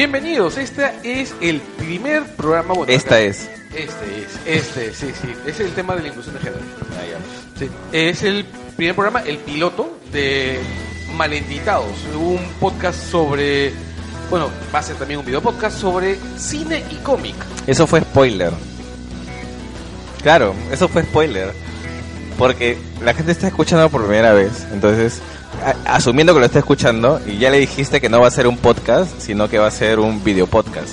Bienvenidos, este es el primer programa. Bueno, Esta acá- es. Este es, este es, sí, sí. Es el tema de la inclusión de género. Sí. Es el primer programa, el piloto de Malentitados, un podcast sobre. Bueno, va a ser también un video podcast sobre cine y cómic. Eso fue spoiler. Claro, eso fue spoiler. Porque la gente está escuchando por primera vez. Entonces, asumiendo que lo está escuchando, y ya le dijiste que no va a ser un podcast, sino que va a ser un video podcast.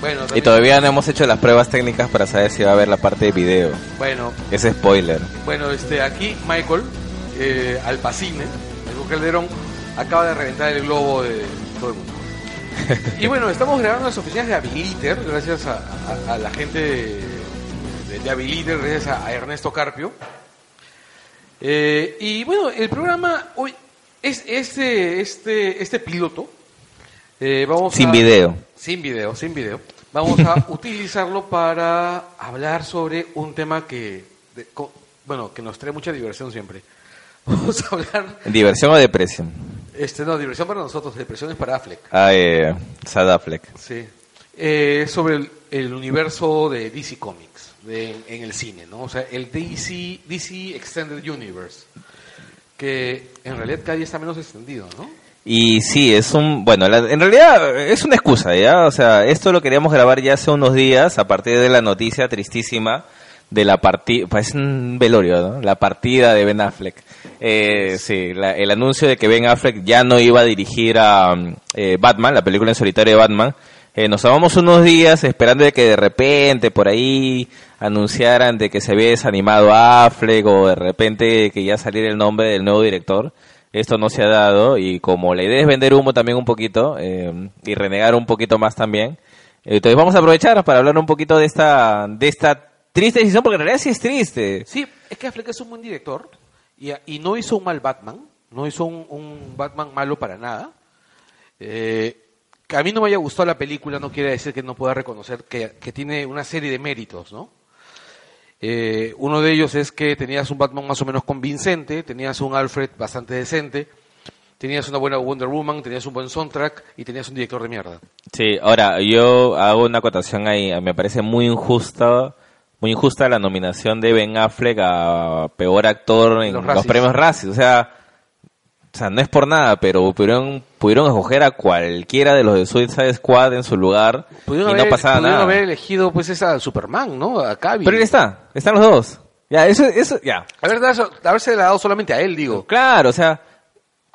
Bueno, Y todavía no hemos hecho las pruebas técnicas para saber si va a haber la parte de video. Bueno, Ese spoiler. Bueno, este, aquí Michael eh, Alpacine, Michael Calderón, acaba de reventar el globo de todo el mundo. Y bueno, estamos grabando las oficinas de Habiliter, gracias a, a- a la gente de, de Habiliter, gracias a, a Ernesto Carpio. Eh, y bueno, el programa hoy es este, este, este piloto. eh, vamos Sin a- video. sin video, sin video. Vamos a utilizarlo para hablar sobre un tema que, de- co- bueno, que nos trae mucha diversión siempre. Vamos a hablar, ¿Diversión o depresión? este, no, diversión para nosotros, depresión es para Affleck. Ah, eh, Sad Affleck. Sí. Eh, sobre el, el universo de DC Comics, de- en el cine, ¿no? O sea, el DC, DC Extended Universe, que en realidad cada día está menos extendido, ¿no? Y sí, es un, bueno, la- en realidad es una excusa, ¿ya? O sea, esto lo queríamos grabar ya hace unos días a partir de la noticia tristísima de la partida, parece un velorio, ¿no? La partida de Ben Affleck. Eh, sí, la- el anuncio de que Ben Affleck ya no iba a dirigir a eh, Batman, la película en solitario de Batman. Eh, nos tomamos unos días esperando de que de repente por ahí anunciaran de que se había desanimado Affleck o de repente que ya saliera el nombre del nuevo director. Esto no se ha dado y como la idea es vender humo también un poquito eh, y renegar un poquito más también, entonces vamos a aprovechar para hablar un poquito de esta de esta triste decisión porque en realidad sí es triste. Sí, es que Affleck es un buen director y, y no hizo un mal Batman, no hizo un, Batman malo para nada. Eh, que a mí no me haya gustado la película no quiere decir que no pueda reconocer que, que tiene una serie de méritos, ¿no? Eh, uno de ellos es que tenías un Batman más o menos convincente, tenías un Alfred bastante decente, tenías una buena Wonder Woman, tenías un buen soundtrack y tenías un director de mierda. Sí, ahora yo hago una acotación ahí, me parece muy injusta, muy injusta la nominación de Ben Affleck a peor actor en Los los, premios Razzies, o sea, sea, no es por nada, pero pudieron pudieron escoger a cualquiera de los de Suicide Squad en su lugar y Pudieron, no pasaba pudieron nada. haber elegido pues esa Superman, ¿no? A Cavill. Pero él está, están los dos. Ya, eso eso ya. Haber dado- haberse dado solamente a él, digo. Claro, o sea,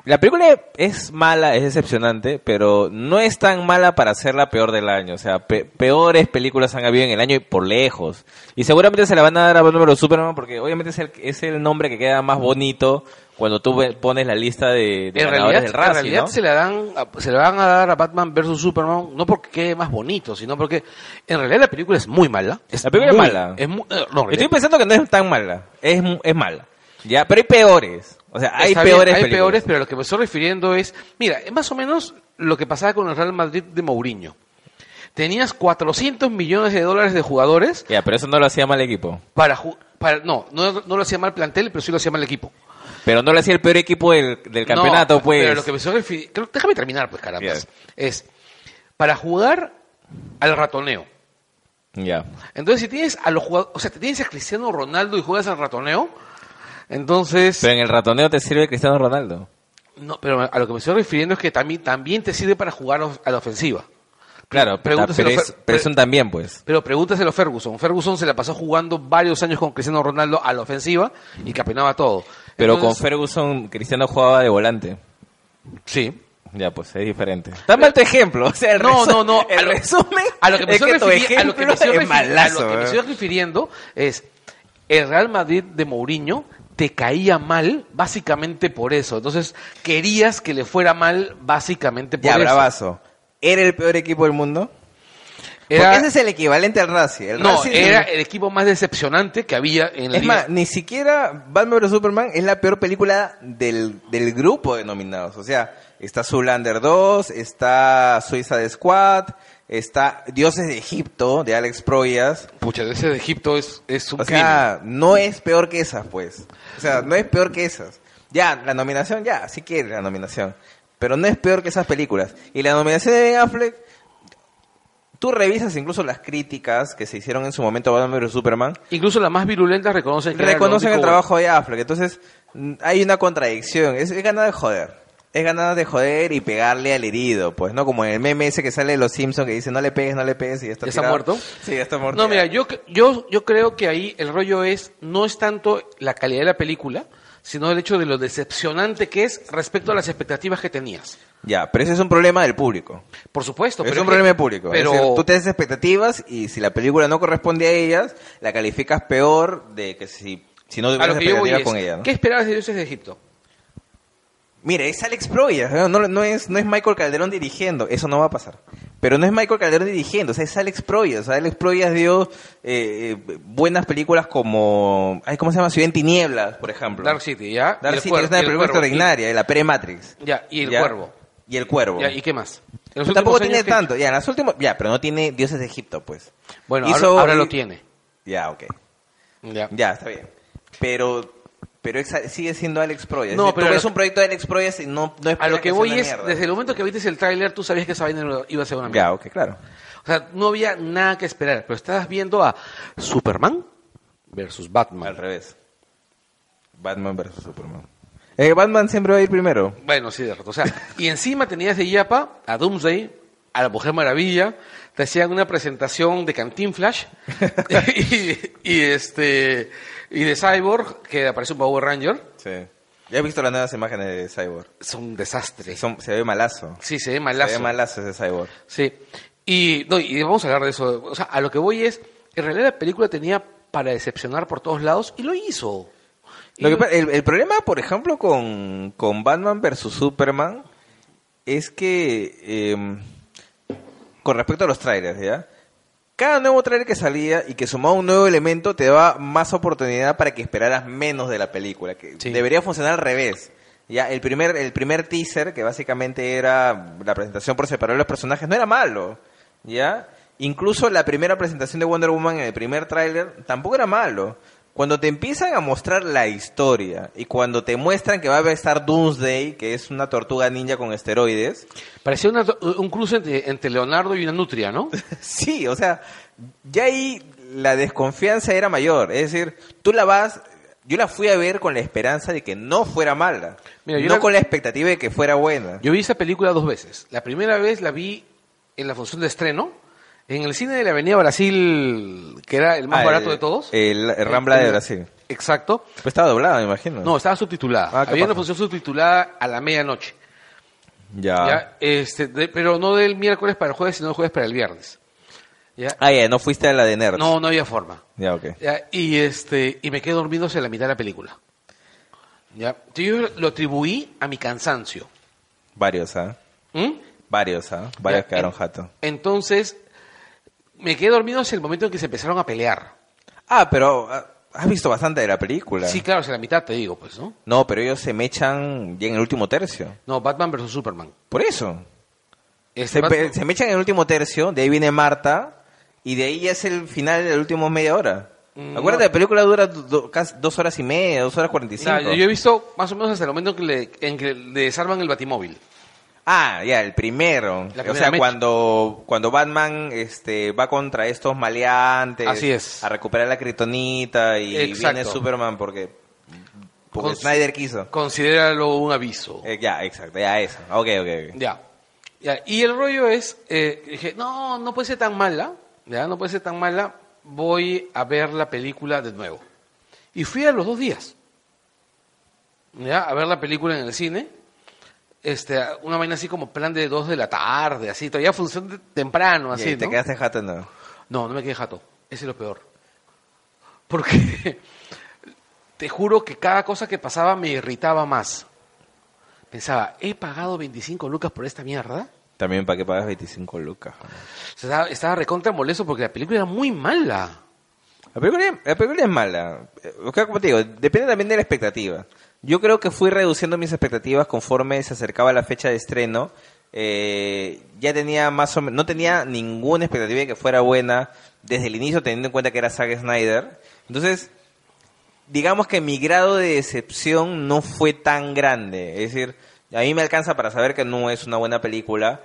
la película es mala, es decepcionante, pero no es tan mala para ser la peor del año. O sea, pe- peores películas han habido en el año y por lejos. Y seguramente se la van a dar a Batman vs Superman porque obviamente es el, es el nombre que queda más bonito cuando tú pones la lista de, de en ganadores realidad, del en realidad ¿no? se, le dan, se le van a dar a Batman vs Superman no porque quede más bonito, sino porque en realidad la película es muy mala. Es La película es mala. Es muy- eh, no, Estoy pensando que no es tan mala, es, es mala. Ya, pero hay peores. O sea, hay está bien, peores hay peores, pero a lo que me estoy refiriendo es, mira, es más o menos lo que pasaba con el Real Madrid de Mourinho. Tenías 400 millones de dólares de jugadores Ya, pero eso no lo hacía mal equipo. para, para no, no, no lo hacía mal plantel, pero sí lo hacía mal equipo. Pero no lo hacía el peor equipo del, del campeonato, No, pues. Pero lo que me estoy refiriendo, déjame terminar, pues caramba. Es para jugar al ratoneo. Ya. Entonces, si tienes a los jugadores, o sea, te tienes a Cristiano Ronaldo y juegas al ratoneo, entonces, Pero en el ratoneo te sirve Cristiano Ronaldo. no, pero a lo que me estoy refiriendo es que también, también te sirve para jugar a la ofensiva. Claro, Pregúntaselo pero, es, Fer- pero es un también, pues. Pero pregúntaselo a Ferguson. Ferguson se la pasó jugando varios años con Cristiano Ronaldo a la ofensiva y capinaba todo. Pero Entonces, con Ferguson, Cristiano jugaba de volante. Sí. Ya, pues es diferente. Dame tu ejemplo. O sea, el No, no, no. El a lo- resumen a lo que me estoy refiriendo es el Real Madrid de Mourinho te caía mal básicamente por eso. Entonces, querías que le fuera mal básicamente por Ya, eso. bravazo. ¿Era el peor equipo del mundo? Era- Porque ese es el equivalente al. El no, era el- equipo más decepcionante que había en la Es liga. más, ni siquiera Batman vs Superman es la peor película del, del grupo de nominados. O sea, está Zoolander 2, está Suicide Squad, está Dioses de Egipto, de Alex Proyas. Pucha, ese de Egipto es, es un O sea, no es peor que esas, pues. O sea, no es peor que esas. Ya, la nominación, ya, sí quiere la nominación. Pero no es peor que esas películas. Y la nominación de Ben Affleck, tú revisas incluso las críticas que se hicieron en su momento a Batman vs Superman, Incluso las más virulentas reconocen que reconocen el trabajo de Affleck. Entonces, hay una contradicción. Es, es ganas de joder. Es ganas de joder y pegarle al herido, pues, ¿no? Como en el meme ese que sale de los Simpsons que dice no le pegues, no le pegues y ya está ¿Ya está tirado. muerto? Sí, ya está muerto. No, mira, yo, yo, yo creo que ahí el rollo es, no es tanto la calidad de la película, sino el hecho de lo decepcionante que es respecto a las expectativas que tenías. Ya, pero ese es un problema del público. Por supuesto, es pero un problema del público. Pero Es decir, tú te haces expectativas y si la película no corresponde a ellas, la calificas peor de que si, si no es, con ella. ¿no? ¿qué esperabas de Dioses de Egipto? Mira, es Alex Proyas, ¿no? No, no es, no es Michael Calderón dirigiendo, eso no va a pasar. Pero no es Michael Calderón dirigiendo, o sea, es Alex Proyas. O sea, Alex Proyas dio eh, eh, buenas películas como, ay, ¿cómo se llama? Ciudad en Tinieblas, por ejemplo. Dark City, ¿ya? Dark Y City cuervo- es una y el película extraordinaria, la pre-Matrix. Y- Ya, y el ¿Ya? cuervo. Y el cuervo. Ya, ¿Y qué más? Tampoco tiene años, ¿qué- tanto, ya, en las últimas, ya, pero no tiene Dioses de Egipto, pues. Bueno, Hizo- ahora, ahora lo tiene. Ya, ok. Ya. Ya, está bien. Pero, pero sigue siendo Alex Proyas. No, pero es un proyecto de Alex Proyas y no, no A esperas lo que voy es, mierda. desde el momento que viste el tráiler, tú sabías que esa vaina iba a ser una mierda. Ya, ok, claro. O sea, no había nada que esperar, pero estabas viendo a Superman versus Al Batman. revés. Batman versus Superman. Eh, Batman siempre va a ir primero. Bueno, sí, de rato. O sea, y encima tenías de Yapa a Doomsday, a la Mujer Maravilla, te hacían una presentación de Cantinflash y, y este y de Cyborg, que aparece un Power Ranger. Sí. Ya he visto las nuevas imágenes de Cyborg. Es un desastre. Son- se ve malazo. Sí, se ve malazo. Se ve malazo ese Cyborg. Sí. Y, no, y vamos a hablar de eso. O sea, a lo que voy es, en realidad la película tenía para decepcionar por todos lados y lo hizo. Lo que el, el problema, por ejemplo, con, con Batman versus Superman es que, eh, con respecto a los trailers, ¿ya? Cada nuevo trailer que salía y que sumaba un nuevo elemento te daba más oportunidad para que esperaras menos de la película. Que Sí. Debería funcionar al revés. Ya, el primer, el primer teaser, que básicamente era la presentación por separado de los personajes, no era malo. ¿Ya? Incluso la primera presentación de Wonder Woman en el primer tráiler tampoco era malo. Cuando te empiezan a mostrar la historia y cuando te muestran que va a estar Doomsday, que es una tortuga ninja con esteroides, Parecía una- un cruce entre, entre Leonardo y una nutria, ¿no? sí, o sea, ya ahí la desconfianza era mayor. Es decir, tú la vas, yo la fui a ver con la esperanza de que no fuera mala, Mira, yo no la- con la expectativa de que fuera buena. Yo vi esa película dos veces. La primera vez la vi en la función de estreno, en el cine de la Avenida Brasil, que era el más Ah, barato el- de todos. El, el Rambla de Brasil. Exacto. Pues estaba doblada, me imagino. No, estaba subtitulada. Ah, ¿qué Había una función subtitulada a la medianoche. ya. ¿ya? Este, de- pero no del miércoles para el jueves, sino del jueves para el viernes. ¿ya? Ah, ya, no fuiste a la de Nerds. No, no había forma. Ya, ok. ¿ya? Y, este, y me quedé dormidos en la mitad de la película. ¿ya? Yo lo atribuí a mi cansancio. Varios, ¿ah? ¿Mm? Varios, ¿ah? Varios Ya, quedaron en- jato. Entonces, me quedé dormido en el momento en que se empezaron a pelear. Ah, pero ah, has visto bastante de la película. Sí, claro, es la mitad, te digo, pues, ¿no? No, pero ellos se mechan ya en el último tercio. No, Batman versus Superman. Por eso. Este Se, se mechan en el último tercio, de ahí viene Marta, y de ahí ya es el final de la última media hora. Mm, Acuérdate, no. la película dura do- do- casi dos horas y media, dos horas cuarenta y cinco. yo he visto más o menos hasta el momento en que le, en que le desarman el batimóvil. Ah, ya, el primero. O sea, mecha. cuando, cuando Batman este, va contra estos maleantes Así es. a recuperar la kriptonita y Exacto. viene Superman porque, Snyder quiso. Considéralo un aviso. Eh, ya, exacto, ya eso. Ok, ok, ok. Ya. ya. Y el rollo es, eh, dije, no, no puede ser tan mala, ya, no puede ser tan mala, voy a ver la película de nuevo. Y fui a los dos días, ya, a ver la película en el cine, este, una vaina así como plan de dos de la tarde, así, todavía función de- temprano, Y así, ahí te ¿no? quedaste jato, no. No, no me quedé jato. Ese es lo peor. Porque te juro que cada cosa que pasaba me irritaba más. Pensaba, ¿he pagado 25 lucas por esta mierda? También para que pagas 25 lucas. Estaba, estaba recontra molesto porque la película era muy mala. La película, la película es mala. O sea, como te digo, depende también de la expectativa. Yo creo que fui reduciendo mis expectativas conforme se acercaba la fecha de estreno. Eh, ya tenía más o menos, no tenía ninguna expectativa de que fuera buena desde el inicio, teniendo en cuenta que era Zack Snyder. Entonces, digamos que mi grado de decepción no fue tan grande. Es decir, a mí me alcanza para saber que no es una buena película,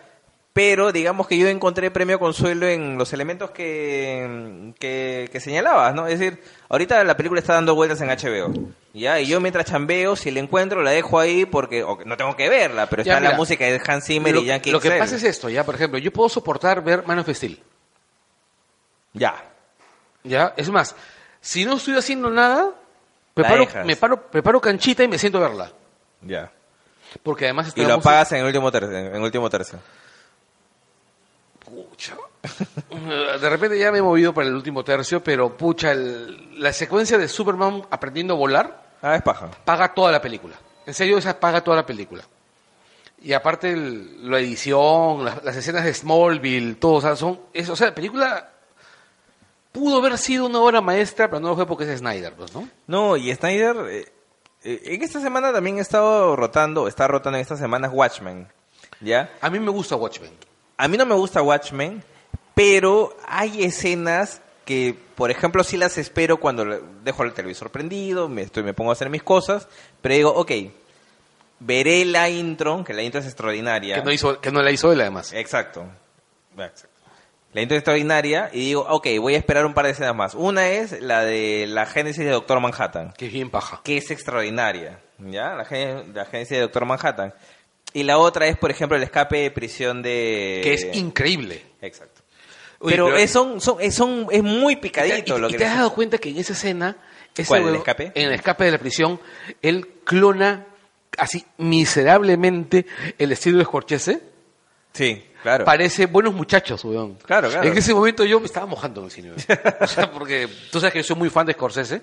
Pero digamos que yo encontré premio consuelo en los elementos que, que, que señalabas, ¿no? Es decir, ahorita la película está dando vueltas en HBO, ¿ya? Y yo mientras chambeo, si la encuentro, la dejo ahí porque no tengo que verla, pero Ya, está la mira, música de Hans Zimmer lo, y Yankee lo que pasa es esto, ya, por ejemplo, yo puedo soportar ver Man of Steel. Ya. Ya, es más, si no estoy haciendo nada, preparo, me paro, preparo canchita y me siento a verla. Ya. Porque además Y la lo apagas en el último tercio. En el último tercio. De repente ya me he movido para el último tercio, pero pucha, el- la secuencia de Superman aprendiendo a volar Ah, es paja. paga toda la película. En serio, esa paga toda la película. Y aparte el- la edición, las, las escenas de Smallville, todo, o sea, son, es- o sea, la película pudo haber sido una obra maestra, pero no lo fue porque es Snyder, pues, ¿no? No, y Snyder, eh, eh, en esta semana también he estado rotando, está rotando en estas semanas Watchmen, ¿ya? A mí me gusta Watchmen. A mí no me gusta Watchmen, pero hay escenas que, por ejemplo, sí las espero cuando dejo el televisor prendido, me, estoy, me pongo a hacer mis cosas, pero digo, ok, veré la intro, que la intro es extraordinaria. Que no, hizo, que no la hizo él, además. Exacto. Exacto. La intro es extraordinaria y digo, ok, voy a esperar un par de escenas más. Una es la de la génesis de Doctor Manhattan. Que es bien paja. que es extraordinaria, ¿ya? La, gen- la agencia de Doctor Manhattan. Y la otra es, por ejemplo, el escape de prisión de... Que es increíble. Exacto. Pero es, son, son, es, son- es muy ¿Y te- picadito y- lo y que... te has dado cuenta que en esa escena, ese ¿Cuál, el escape? en el escape de la prisión, él clona así miserablemente el estilo de Scorsese? Sí, claro. Parece buenos muchachos, weón. Claro, claro. En ese momento yo me estaba mojando en el cine. O sea, porque tú sabes que yo soy muy fan de Scorsese.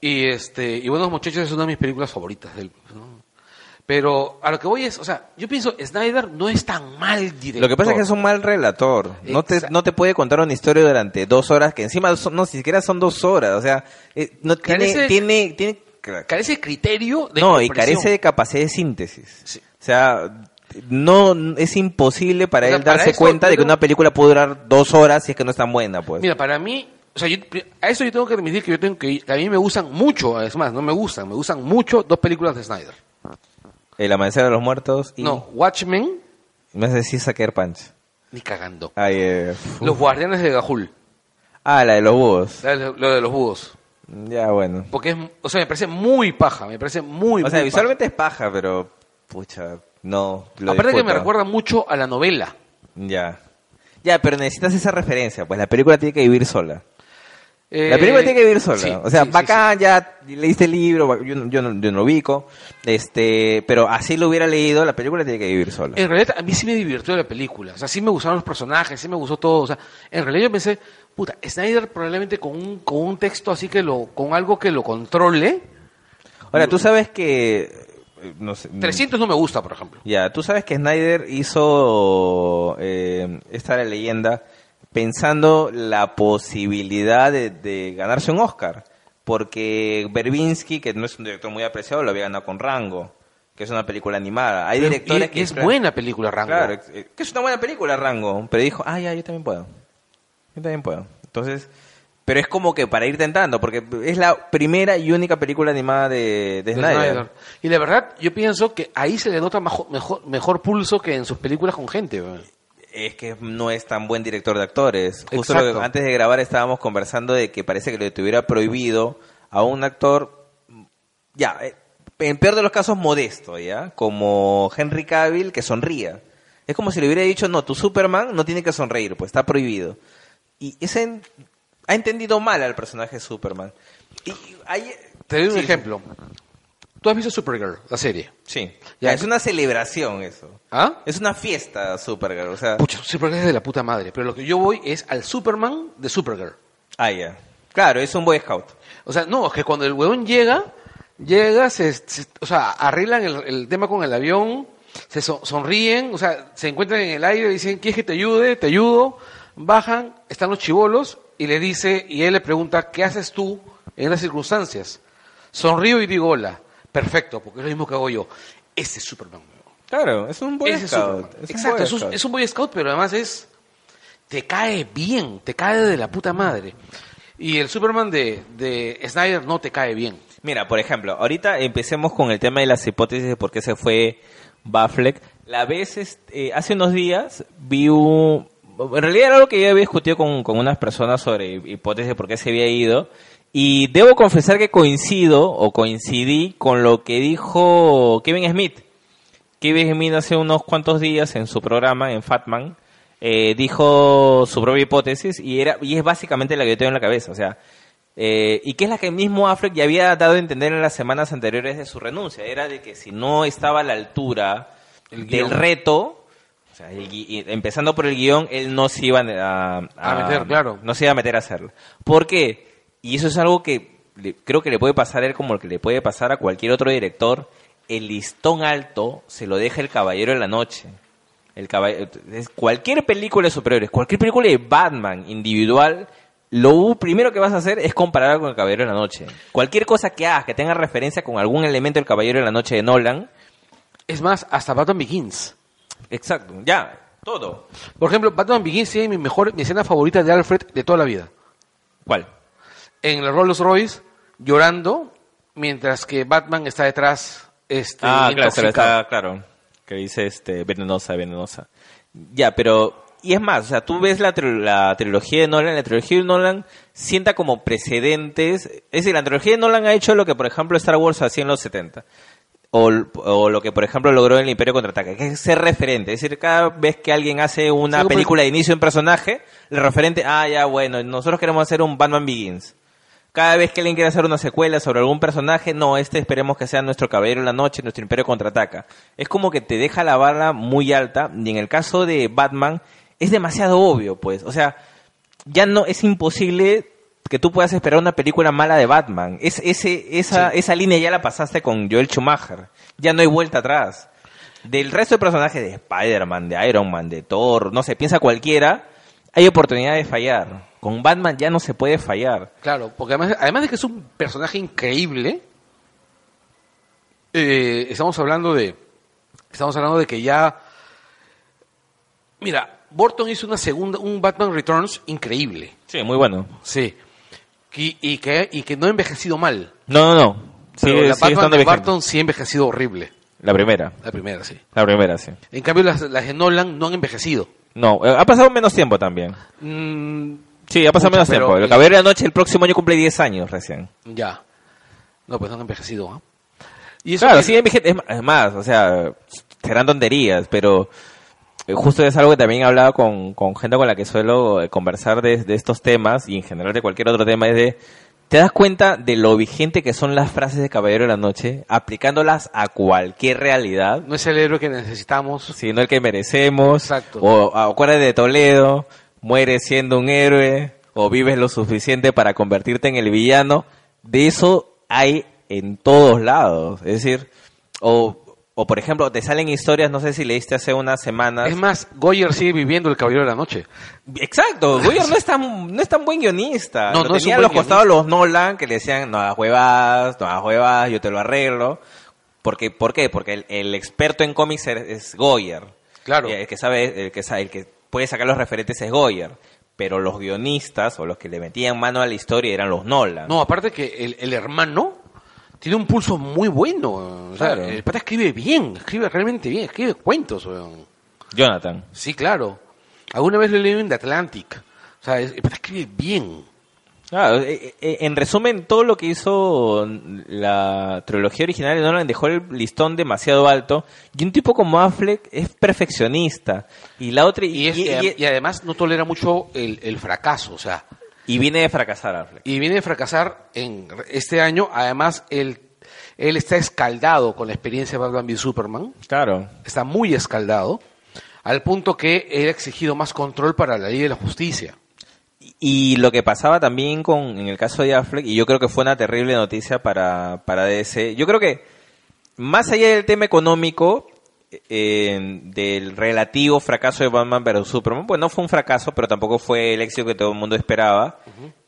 Y este y Buenos Muchachos es una de mis películas favoritas de él. ¿no? Pero a lo que voy es, o sea, yo pienso, Snyder no es tan mal director. Lo que pasa es que es un mal relator. No te, no te puede contar una historia durante dos horas, que encima son- no, ni siquiera son dos horas. O sea, eh, no tiene... Carece- tiene, tiene Carece de criterio de no, y carece de capacidad de síntesis. Sí. O sea, no es imposible para O sea, él para darse cuenta de que una película puede durar dos horas si es que no es tan buena, pues. Mira, para mí, o sea, yo- a eso yo tengo que admitir que yo tengo que, que a mí me gustan mucho, es más, no me gustan, me gustan mucho dos películas de Snyder. El amanecer de los muertos y No, Watchmen, me hace decir Sucker Punch. ni cagando. Ay, eh, Los Guardianes de Gahul, Ah, la de los búhos. lo lo de los búhos. Ya, bueno. Porque es, o sea, me parece muy paja, me parece muy, O sea, muy visualmente es paja, pero pucha, no. Lo Aparte que me recuerda mucho a la novela. Ya. Ya, pero necesitas esa referencia, pues la película tiene que vivir sola. La Eh, película tiene que vivir sola. sí, o sea, sí, sí, bacán, ya leíste el libro, yo, no- yo, no, yo no lo ubico, este, pero así lo hubiera leído, la película tiene que vivir sola. En realidad, a mí sí me divirtió la película. O sea, sí me gustaron los personajes, sí me gustó todo. O sea, en realidad yo pensé, puta, Snyder probablemente con un, con un texto así que lo, con algo que lo controle. Ahora, tú sabes que, eh, no sé, 300 no me gusta, por ejemplo. Ya, tú sabes que Snyder hizo eh, esta leyenda pensando la posibilidad de, de ganarse un Oscar, porque Berbinsky, que no es un director muy apreciado, lo había ganado con Rango, que es una película animada. Hay directores que es buena película, Rango. Claro, eh, que es una buena película Rango, pero dijo, ah, ya, yo también puedo. Yo también puedo. Entonces, pero es como que para ir tentando, porque es la primera y única película animada de, de de Snyder. Snyder. Y la verdad, yo pienso que ahí se le nota majo- mejor, mejor pulso que en sus películas con gente. weón. Es que no es tan buen director de actores. Justo lo Exacto. que- antes de grabar estábamos conversando de que parece que le tuviera prohibido a un actor, ya, eh, en peor de los casos modesto, ¿ya? Como Henry Cavill, que sonría. Es como si le hubiera dicho, no, tu Superman no tiene que sonreír, pues está prohibido. Y ese ha entendido mal al personaje de Superman. Y hay... Te doy un Sí, ejemplo. Tú has visto Supergirl, la serie. Sí. Ya. Es una celebración eso. ¿Ah? Es una fiesta Supergirl, o sea... Pucha, Supergirl es de la puta madre. Pero lo que yo voy es al Superman de Supergirl. Ah, ya. Claro, es un Boy Scout. O sea, no, es que cuando el huevón llega, llega, se, se- o sea, arreglan el, el tema con el avión, se so- sonríen, o sea, se encuentran en el aire, dicen, ¿quieres que te ayude? Te ayudo. Bajan, están los chivolos y le dice, y él le pregunta, ¿qué haces tú en las circunstancias? Sonrío y digo hola. Perfecto, porque es lo mismo que hago yo. Ese es Superman. Claro, es un Boy Ese Scout. Es un Exacto, Boy un, Scout. es un Boy Scout, pero además es. Te cae bien, te cae de la puta madre. Y el Superman de, de Snyder no te cae bien. Mira, por ejemplo, ahorita empecemos con el tema de las hipótesis de por qué se fue Batfleck. La vez, este, hace unos días, vi un... En realidad era algo que yo había discutido con, con unas personas sobre hipótesis de por qué se había ido. Y debo confesar que coincido o coincidí con lo que dijo Kevin Smith. Kevin Smith hace unos cuantos días en su programa, en Fatman, eh, dijo su propia hipótesis y, era, y es básicamente la que yo tengo en la cabeza. O sea, eh, y que es la que mismo Affleck ya había dado a entender en las semanas anteriores de su renuncia. Era de que si no estaba a la altura El del reto, o sea, el gui- y- empezando por el guion, él no se iba a, A meter, claro. No se iba a meter a hacerlo. ¿Por qué? Y eso es algo que le- creo que le puede pasar a él como que le puede pasar a cualquier otro director. El listón alto se lo deja el Caballero de la Noche. El caball- es- cualquier película de superhéroes, cualquier película de Batman individual, lo primero que vas a hacer es compararla con el Caballero de la Noche. Cualquier cosa que hagas que tenga referencia con algún elemento del Caballero de la Noche de Nolan, Es más, hasta Batman Begins. exacto, ya, todo. Por ejemplo, Batman Begins tiene mi mejor, mi escena favorita de Alfred de toda la vida. ¿Cuál? En el Rolls Royce, llorando, mientras que Batman está detrás, este, Ah, claro, está, claro. Que dice este venenosa, venenosa. Ya, pero y es más, o sea, tú ves la, tri- la trilogía de Nolan, la trilogía de Nolan sienta como precedentes, es decir, la trilogía de Nolan ha hecho lo que por ejemplo Star Wars hacía en los 70. O, o lo que por ejemplo logró en el Imperio Contraataca, que es ser referente, es decir, cada vez que alguien hace una Sí, película de inicio de un personaje, el referente, ah, ya, bueno, nosotros queremos hacer un Batman Begins. Cada vez que alguien quiere hacer una secuela sobre algún personaje, no, este esperemos que sea nuestro Caballero de la Noche, nuestro Imperio Contraataca. Es como que te deja la barra muy alta, y en el caso de Batman, es demasiado obvio, pues. O sea, ya no, es imposible que tú puedas esperar una película mala de Batman. Es, ese, esa, esa línea ya la pasaste con Joel Schumacher. Ya no hay vuelta atrás. Del resto de personajes de Spider-Man, de Iron Man, de Thor, no sé, piensa cualquiera, hay oportunidad de fallar. Con Batman ya no se puede fallar. Claro, porque además, además de que es un personaje increíble, eh, estamos hablando de, estamos hablando de que ya, mira, Burton hizo una segunda, un Batman Returns increíble, Sí, muy bueno. sí, y, y que y que no ha envejecido mal. No, no, no. Pero Sigue, la Batman de. Burton sí ha envejecido horrible, La primera. la primera sí. La primera, sí. En cambio las, las de Nolan no han envejecido. No, eh, ha pasado menos tiempo también. Mm, Sí, ha pasado menos pero tiempo. El el- Caballero de la Noche el próximo año cumple 10 años recién. ya, no pues no han envejecido. ¿ah? Y eso Claro, que- sí, es más, o sea, serán tonterías, pero eh, justo es algo que también he hablado con, con gente con la que suelo eh, conversar de, de estos temas y en general de cualquier otro tema, es de, ¿te das cuenta de lo vigente que son las frases de Caballero de la Noche, aplicándolas a cualquier realidad? no es el héroe que necesitamos. sino el que merecemos. Exacto. O acuérdate de Toledo, mueres siendo un héroe, o vives lo suficiente para convertirte en el villano. De eso hay en todos lados. Es decir, o, o por ejemplo, te salen historias, no sé si leíste hace unas semanas. Es más, Goyer sigue viviendo el Caballero de la Noche. Exacto, Goyer no es tan, no es tan buen guionista. No, Lo no tenía a los costados los Nolan que le decían, no hagas huevas, no hagas huevas, yo te lo arreglo. Porque, ¿Por qué? Porque el, el experto en cómics es, es Goyer. Claro. El que sabe, el que sabe, el que puede sacar los referentes es Goyer. Pero los guionistas o los que le metían mano a la historia eran los Nolan. No, aparte que el, el hermano tiene un pulso muy bueno. O sea, Claro. el pata escribe bien, escribe realmente bien, escribe cuentos. weón. Jonathan. Sí, claro. Alguna vez lo leí en The Atlantic. O sea, el pata escribe bien. Claro, eh, eh, en resumen, todo lo que hizo la trilogía original de Nolan dejó el listón demasiado alto. Y un tipo como Affleck es perfeccionista. Y la otra. Y, es- y- y- y además no tolera mucho el, el fracaso. O sea, y viene de fracasar Affleck. y viene de fracasar en este año. Además, él, él está escaldado con la experiencia de Batman v Superman. Claro. Está muy escaldado. Al punto que él ha exigido más control para la ley de la justicia. Y lo que pasaba también con, en el caso de Affleck, y yo creo que fue una terrible noticia para, para DC, yo creo que más allá del tema económico, eh, del relativo fracaso de Batman vs. Superman, pues no fue un fracaso, pero tampoco fue el éxito que todo el mundo esperaba,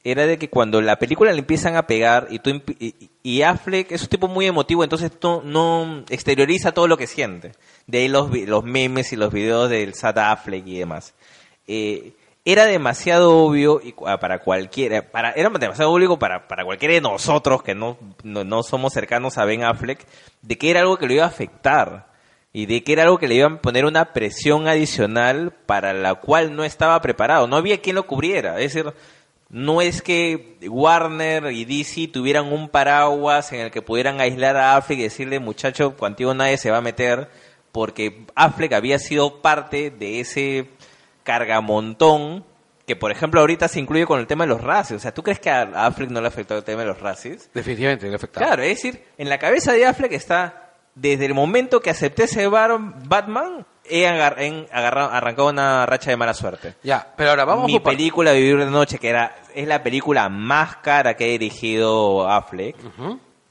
era de que cuando la película le empiezan a pegar y, tú, y, y Affleck es un tipo muy emotivo, entonces no, no exterioriza todo lo que siente. De ahí los, los memes y los videos del Sad Affleck y demás. Eh, era demasiado obvio y cu- para cualquiera, para, era demasiado obvio para, para cualquiera de nosotros que no, no, no somos cercanos a Ben Affleck, de que era algo que lo iba a afectar. y de que era algo que le iban a poner una presión adicional para la cual no estaba preparado. No había quien lo cubriera. Es decir, no es que Warner y DC tuvieran un paraguas en el que pudieran aislar a Affleck y decirle, muchacho, contigo nadie se va a meter, porque Affleck había sido parte de ese cargamontón que, por ejemplo, ahorita se incluye con el tema de los racis. O sea, ¿tú crees que a Affleck no le afectó el tema de los racis? Definitivamente le afectaba. Claro, es decir, en la cabeza de Affleck está, desde el momento que acepté ese Batman, he, agar- he agarrado, arrancado una racha de mala suerte. Ya, pero ahora vamos Mi por película Vivir de Noche, que era es la película más cara que ha dirigido Affleck,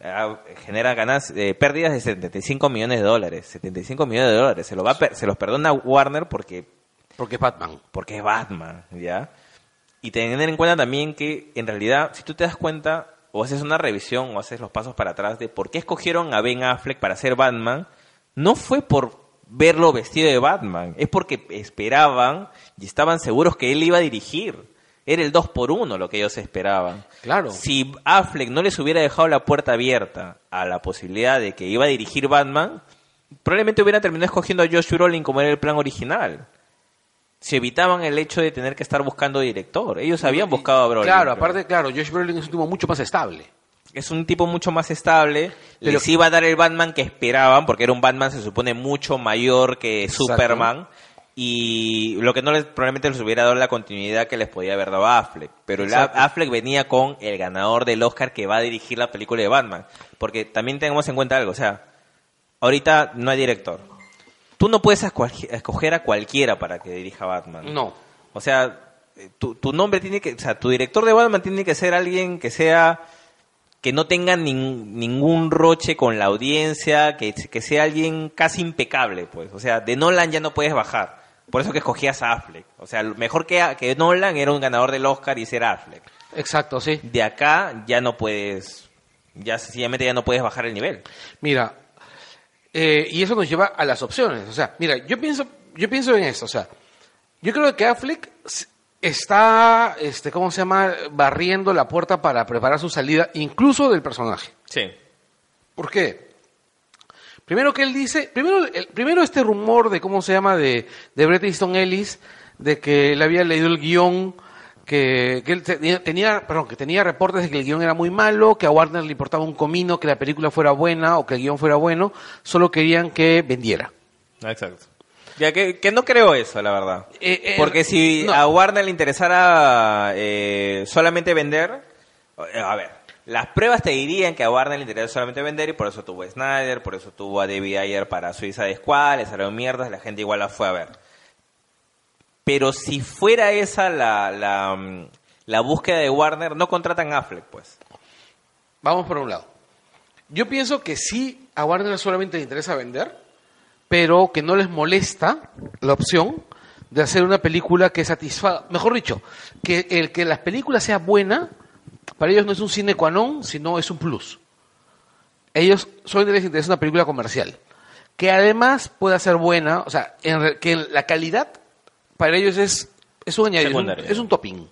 ah, genera ganas, eh, pérdidas de 75 millones de dólares. 75 millones de dólares. Se, lo va a per- se los perdona Warner porque Porque es Batman. porque es Batman, ¿ya? Y tener en cuenta también que, en realidad, si tú te das cuenta, o haces una revisión, o haces los pasos para atrás de por qué escogieron a Ben Affleck para ser Batman, no fue por verlo vestido de Batman, es porque esperaban y estaban seguros que él iba a dirigir. Era el 2 por 1 lo que ellos esperaban. Claro. Si Affleck no les hubiera dejado la puerta abierta a la posibilidad de que iba a dirigir Batman, probablemente hubieran terminado escogiendo a Josh Brolin como era el plan original se evitaban el hecho de tener que estar buscando director. Ellos habían buscado a Brolin. Claro, pero aparte, claro, Josh Brolin es un tipo mucho más estable. Es un tipo mucho más estable. Pero- les iba a dar el Batman que esperaban, porque era un Batman, se supone, mucho mayor que Exacto. Superman. Y lo que no les, probablemente les hubiera dado la continuidad que les podía haber dado a Affleck. Pero el Exacto. Affleck venía con el ganador del Oscar que va a dirigir la película de Batman. Porque también tenemos en cuenta algo, o sea, ahorita no hay director. Tú no puedes escoger a cualquiera para que dirija Batman. No. O sea, tu, tu nombre tiene que, o sea, tu director de Batman tiene que ser alguien que sea, que no tenga nin- ningún roche con la audiencia, que, que sea alguien casi impecable, pues. O sea, de Nolan ya no puedes bajar. Por eso que escogías a Affleck. O sea, lo mejor que, que Nolan era un ganador del Oscar y ese era Affleck. Exacto, sí. De acá ya no puedes, ya sencillamente ya no puedes bajar el nivel. Mira, eh, y eso nos lleva a las opciones. O sea, mira, yo pienso, yo pienso en esto. O sea, yo creo que Affleck está, este, ¿cómo se llama? Barriendo la puerta para preparar su salida, incluso del personaje. Sí. ¿Por qué? Primero que él dice, primero, el, primero este rumor de cómo se llama de, de Bret Easton Ellis, de que él había leído el guion, que, que él tenía, tenía- perdón, que tenía reportes de que el guion era muy malo, que a Warner le importaba un comino que la película fuera buena o que el guion fuera bueno, solo querían que vendiera. Exacto. Ya que, que no creo eso, la verdad. Eh, eh, Porque si no. a Warner le interesara eh, solamente vender, eh, a ver, las pruebas te dirían que a Warner le interesa solamente vender y por eso tuvo a Snyder, por eso tuvo a David Ayer para Suiza de Squad, le salieron mierdas, la gente igual la fue a ver. Pero si fuera esa la, mm, la búsqueda de Warner, no contratan a Affleck, pues. Vamos por un lado. Yo pienso que sí a Warner solamente le interesa vender, pero que no les molesta la opción de hacer una película que satisfaga, mejor dicho, que el que la película sea buena, para ellos no es un sine qua non, sino es un plus. Ellos solamente les interesa una película comercial, que además pueda ser buena, o sea, en que la calidad para ellos es, es un añadido, es un, Secundaria. es un topping.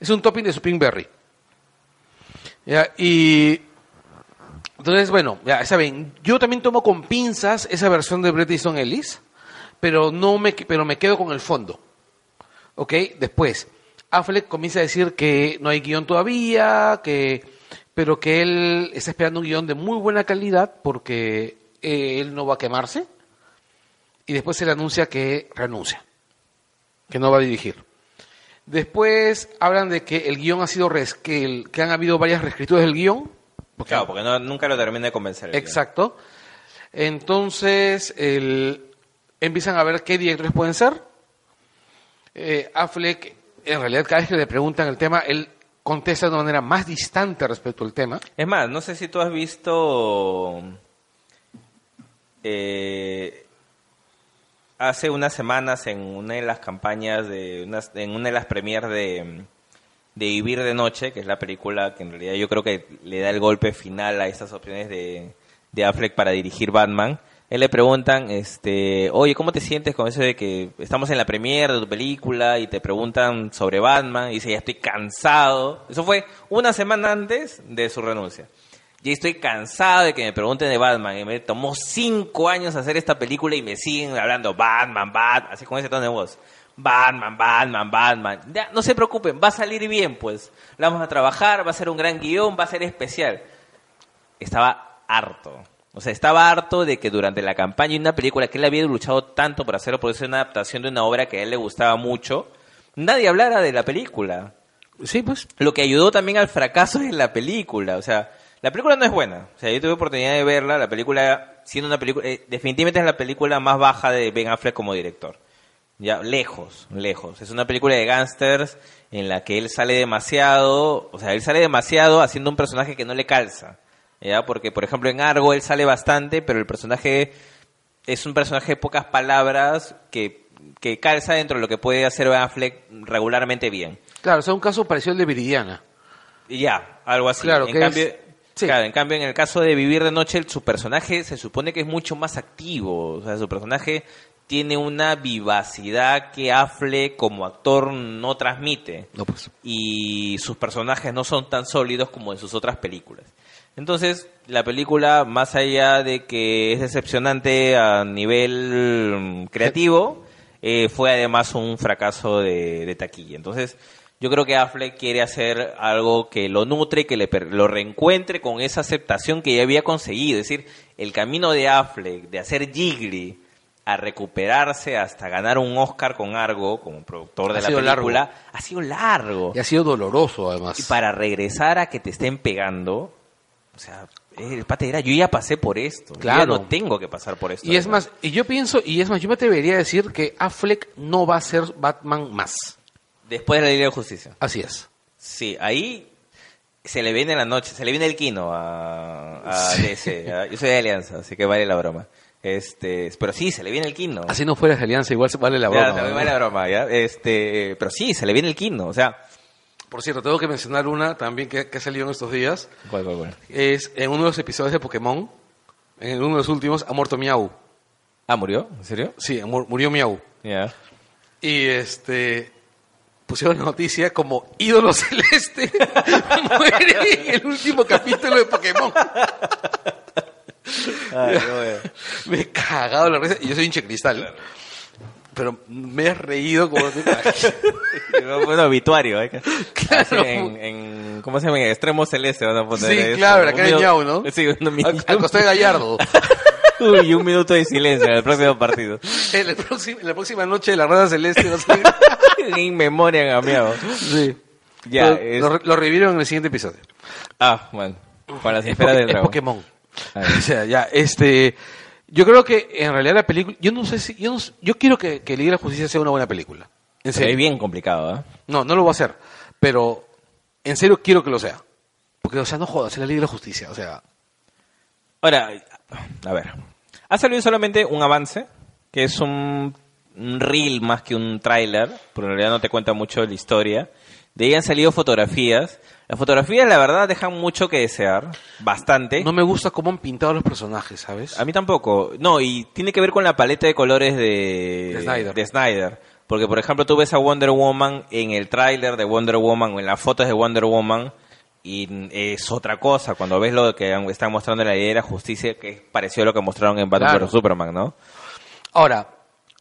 Es un topping de su Pinkberry. Ya, y entonces, bueno, ya saben, yo también tomo con pinzas esa versión de Bret Easton Ellis, pero no me pero me quedo con el fondo. ¿Ok? Después, Affleck comienza a decir que no hay guion todavía, que pero que él está esperando un guion de muy buena calidad porque eh, él no va a quemarse. Y después se le anuncia que renuncia, que no va a dirigir. Después hablan de que el guion ha sido res- que, el- que han habido varias reescrituras del guion. porque- Claro, porque no- nunca lo termina de convencer. el Exacto. Entonces, el- empiezan a ver qué directores pueden ser. Eh, Affleck, en realidad, cada vez que le preguntan el tema, él contesta de una manera más distante respecto al tema. Es más, no sé si tú has visto eh, hace unas semanas en una de las campañas de unas- en una de las premiers de, de Vivir de Noche, que es la película que en realidad yo creo que le da el golpe final a estas opciones de, de Affleck para dirigir Batman. Él le preguntan, este, oye, ¿cómo te sientes con eso de que estamos en la premier de tu película y te preguntan sobre Batman? Y dice, ya estoy cansado. Eso fue una semana antes de su renuncia. Ya estoy cansado de que me pregunten de Batman. Y me tomó cinco años hacer esta película y me siguen hablando Batman, Batman, así con ese tono de voz. Batman, Batman, Batman. Ya, no se preocupen, va a salir bien, pues. La vamos a trabajar, va a ser un gran guion, va a ser especial. Estaba harto. O sea, estaba harto de que durante la campaña de una película que él había luchado tanto por hacerlo, por ser una adaptación de una obra que a él le gustaba mucho, nadie hablara de la película. Sí, pues. Lo que ayudó también al fracaso de la película. O sea, la película no es buena. O sea, yo tuve oportunidad de verla. La película, siendo una película, eh, definitivamente es la película más baja de Ben Affleck como director. Ya, lejos, lejos. Es una película de gángsters en la que él sale demasiado, o sea, él sale demasiado haciendo un personaje que no le calza. ¿Ya? Porque, por ejemplo, en Argo él sale bastante, pero el personaje es un personaje de pocas palabras que, que calza dentro de lo que puede hacer Ben Affleck regularmente bien. Claro, o sea, un caso parecido al de Viridiana. Ya, algo así. Claro, en que cambio, es- sí. claro, en cambio, en el caso de Vivir de Noche, su personaje se supone que es mucho más activo. O sea, su personaje tiene una vivacidad que Affleck como actor no transmite. No, pues. Y sus personajes no son tan sólidos como en sus otras películas. Entonces, la película, más allá de que es decepcionante a nivel mm, creativo, eh, fue además un fracaso de, de taquilla. Entonces, yo creo que Affleck quiere hacer algo que lo nutre, que le, lo reencuentre con esa aceptación que ya había conseguido. Es decir, el camino de Affleck de hacer Jiggly a recuperarse hasta ganar un Oscar con Argo como productor de Ha la película ha sido largo. Y ha sido doloroso, además. Y para regresar a que te estén pegando, o sea, eh, el pate era, yo ya pasé por esto, yo Claro. ya no tengo que pasar por esto. Y es más, y yo pienso, y es más, yo me atrevería a decir que Affleck no va a ser Batman más. Después de la Liga de Justicia. Así es. Sí, ahí se le viene la noche, se le viene el kino a, a Sí. DC. ¿ya? Yo soy de Alianza, así que vale la broma. Este, pero sí, se le viene el kino. Así no fueras de alianza, igual se vale la Ya, broma. también ¿no? vale la broma, ¿ya? Este, pero sí, se le viene el kino, o sea... Por cierto, tengo que mencionar una también que, que ha salido en estos días. ¿Cuál, cuál, cuál? Es en uno de los episodios de Pokémon, en uno de los últimos, ha muerto Miau. Ah, ¿murió? ¿En serio? Sí, mu- murió Miau. Ya. Y este pusieron la noticia como ídolo celeste muere en el último capítulo de Pokémon. Ay, bueno. Me he cagado la risa. Y yo soy hinche cristal. Pero me he reído como. Bueno, obituario. ¿eh? Claro. En, en- ¿Cómo se llama? En extremo celeste van a poner Sí, eso. claro, ¿no? Sí, un Al, al costado de Gallardo. Uy, un minuto de silencio en el próximo partido. En, el próximo- en la próxima noche de la Rada Celeste. No sé. en memoria cambiado. Sí. Ya, lo, es- lo, lo revivieron en el siguiente episodio. Ah, bueno. Para las Es, Poké- del es dragón. Pokémon. Ah, O sea, ya, este. Yo creo que en realidad la película. Yo no sé si. Yo, no yo quiero que, que Liga de la Justicia sea una buena película. En Se serio. ve bien complicado, ¿eh? No, no lo voy a hacer. Pero en serio quiero que lo sea. Porque, o sea, no jodas, es la Liga de la Justicia. O sea, Ahora, a ver. Ha salido solamente un avance, que es un, un reel más que un tráiler, pero en realidad no te cuenta mucho de la historia. De ahí han salido fotografías. Las fotografías, la verdad, dejan mucho que desear, bastante. no me gusta cómo han pintado los personajes, ¿sabes? A mí tampoco. No, y tiene que ver con la paleta de colores de, De Snyder. de Snyder. Porque, por ejemplo, tú ves a Wonder Woman en el tráiler de Wonder Woman o en las fotos de Wonder Woman y es otra cosa. Cuando ves lo que están mostrando en la idea de la justicia, que es parecido a lo que mostraron en Batman Claro. vs Superman, ¿no? Ahora,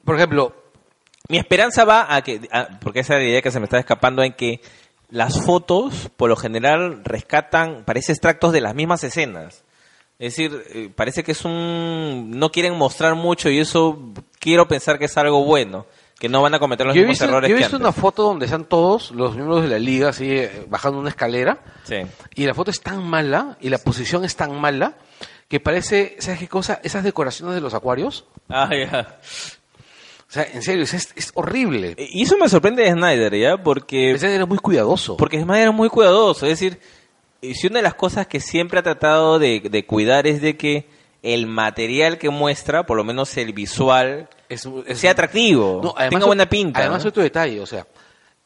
por ejemplo, Mi esperanza va a que, a- porque esa es la idea que se me está escapando, en que las fotos, por lo general, rescatan, parece extractos de las mismas escenas. Es decir, eh, parece que es un... no quieren mostrar mucho y eso quiero pensar que es algo bueno, que no van a cometer los yo mismos visto, errores yo he que visto antes. una foto donde están todos los miembros de la liga así eh, bajando una escalera Sí. y la foto es tan mala y la posición es tan mala que parece, ¿sabes qué cosa? Esas decoraciones de los acuarios. Ah, ya. O sea, en serio, es, es horrible. Eh, Y eso me sorprende de Snyder, ¿ya? Porque... Ese era muy cuidadoso. Porque Snyder es muy cuidadoso, es decir, si una de las cosas que siempre ha tratado de, de cuidar es de que el material que muestra, por lo menos el visual, Es- es- sea atractivo, No, además, tenga buena pinta. Además, ¿no? otro detalle, o sea,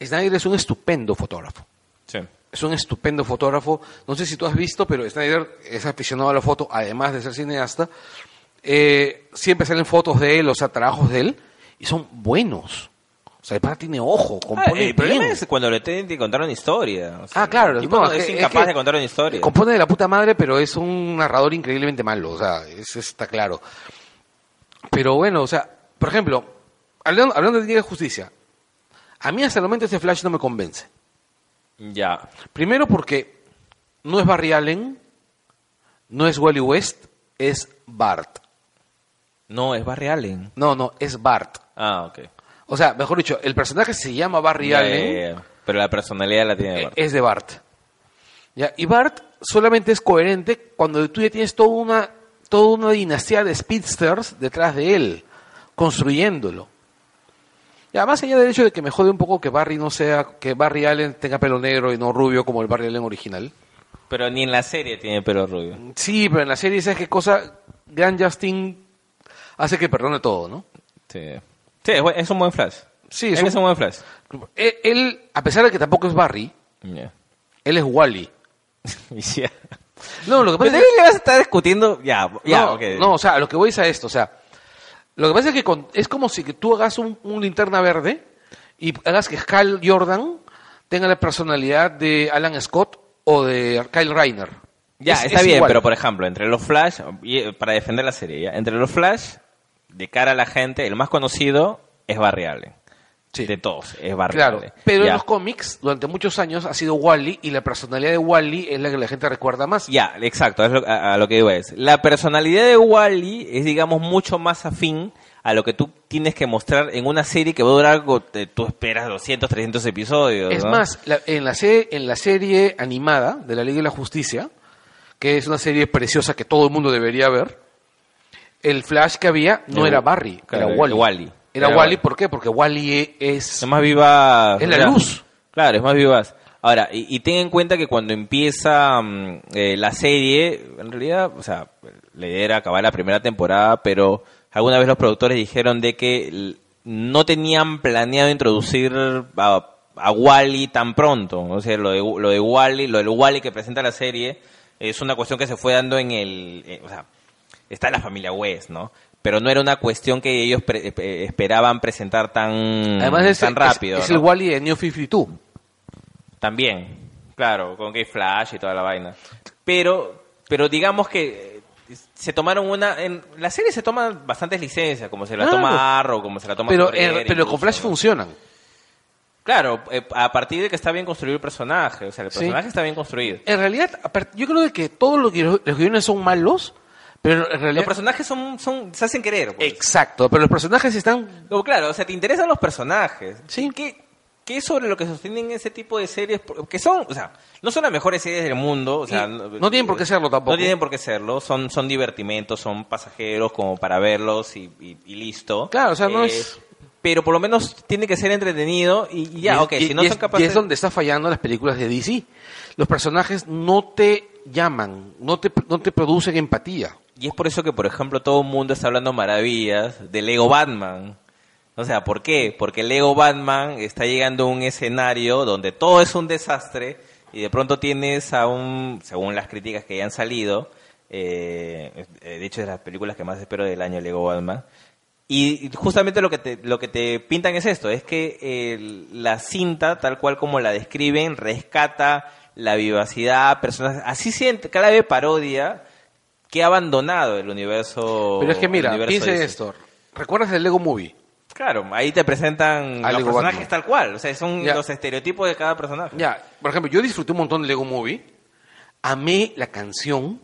Snyder es un estupendo fotógrafo. Sí. Es un estupendo fotógrafo. No sé si tú has visto, pero Snyder es aficionado a la foto, además de ser cineasta. Eh, siempre salen fotos de él, o sea, trabajos de él, y son buenos. O sea, el pata tiene ojo, Ah, compone el problema bien. es cuando le tienen que contar una historia. o sea, Ah, claro, el no, es es que- es incapaz que- de contar una historia. Compone de la puta madre, pero es un narrador increíblemente malo, o sea, eso está claro. Pero bueno, o sea, por ejemplo, hablando, hablando de Liga de Justicia, a mí hasta el momento este Flash no me convence. Ya. Primero porque no es Barry Allen, no es Wally West, es Bart. No, es Barry Allen. No, no, es Bart. Ah, ok. O sea, mejor dicho, el personaje se llama Barry Allen. Pero la personalidad la tiene eh, Bart. es de Bart. ¿Ya? Y Bart solamente es coherente cuando tú ya tienes toda una, toda una dinastía de speedsters detrás de él, construyéndolo. Ya, más allá del hecho de que me jode un poco que Barry no sea, que Barry Allen tenga pelo negro y no rubio como el Barry Allen original. Pero ni en la serie tiene pelo rubio. Sí, pero en la serie, ¿sabes qué cosa? Gran Justin hace que perdone todo, ¿no? Sí. Sí, es, es un buen flash. Sí, Él es un- es un buen flash. Él, él, a pesar de que tampoco es Barry, Ya. él es Wally. Y ya. No, lo que Pero pasa es también le vas a estar discutiendo. Ya, ya, no, ok. no, o sea, lo que voy es a esto, o sea, lo que pasa es que con- es como si que tú hagas un, un linterna verde y hagas que Hal Jordan tenga la personalidad de Alan Scott o de Kyle Reiner. Ya, Es- está es bien, igual. pero por ejemplo, entre los Flash, eh, para defender la serie, ¿ya? entre los Flash, de cara a la gente, el más conocido es Barry Allen. Sí. De todos, es Barry Claro, Allen. pero en los cómics durante muchos años ha sido Wally y la personalidad de Wally es la que la gente recuerda más. Ya, exacto, es lo- a, a lo que digo es. La personalidad de Wally es, digamos, mucho más afín a lo que tú tienes que mostrar en una serie que va a durar algo, te- tú esperas 200, 300 episodios. Es ¿no? más, la- en, la serie, en la serie animada de la Liga de la Justicia, que es una serie preciosa que todo el mundo debería ver, el Flash que había no era Barry, claro, era Wally. Wally. Era, Era Wally. ¿por qué? Porque Wally es... Es más viva. Es la luz. Claro, es más vivaz. Ahora, y, y ten en cuenta que cuando empieza mm, eh, la serie, en realidad, o sea, la idea era acabar la primera temporada, pero alguna vez los productores dijeron de que no tenían planeado introducir a, a Wally tan pronto. O sea, lo de, lo de Wally, lo del Wally que presenta la serie, es una cuestión que se fue dando en el. eh, o sea, está la familia West, ¿no? Pero no era una cuestión que ellos pre- eh, esperaban presentar tan, Además es, tan es- rápido. es, ¿no? el Wally de New 52. También, claro, con Gay Flash y toda la vaina. Pero, pero digamos que eh, se tomaron una... En la serie se toman bastantes licencias, como se la Claro. toma Arrow, como se la toma Pero, eh, con Flash ¿no? funcionan. Claro, eh, a partir de que está bien construido el personaje, o sea, el Sí. personaje está bien construido. En realidad, yo creo que todos los guiones son malos, pero en realidad... Los personajes son, son, se hacen querer. pues. Exacto, pero los personajes están... Claro, o sea, te interesan los personajes. Sí. ¿Qué, ¿Qué es sobre lo que sostienen ese tipo de series? Que son, o sea, no son las mejores series del mundo. O sea, no tienen por qué serlo tampoco. No tienen por qué serlo. Son, son divertimentos, son pasajeros como para verlos y, y- y listo. Claro, o sea, no Eh, es- Pero por lo menos tiene que ser entretenido y, y ya, ok, y- si no son es, capaces... y es donde está fallando las películas de DC. Los personajes no te llaman, no te, no te producen empatía. Y es por eso que, por ejemplo, todo el mundo está hablando maravillas de Lego Batman. O sea, ¿por qué? Porque Lego Batman está llegando a un escenario donde todo es un desastre y de pronto tienes a un, según las críticas que ya han salido, eh, eh, de hecho es de las películas que más espero del año Lego Batman, y justamente lo que te, lo que te pintan es esto, es que la cinta, tal cual como la describen, rescata la vivacidad, personas, así siente, cada vez parodia que ha abandonado el universo. Pero es que mira, piensa DC. esto. ¿Recuerdas el Lego Movie? Claro, ahí te presentan A los Lego personajes Batman. tal cual, o sea, son Ya. los estereotipos de cada personaje. Ya, por ejemplo, yo disfruté un montón de Lego Movie. Amé la canción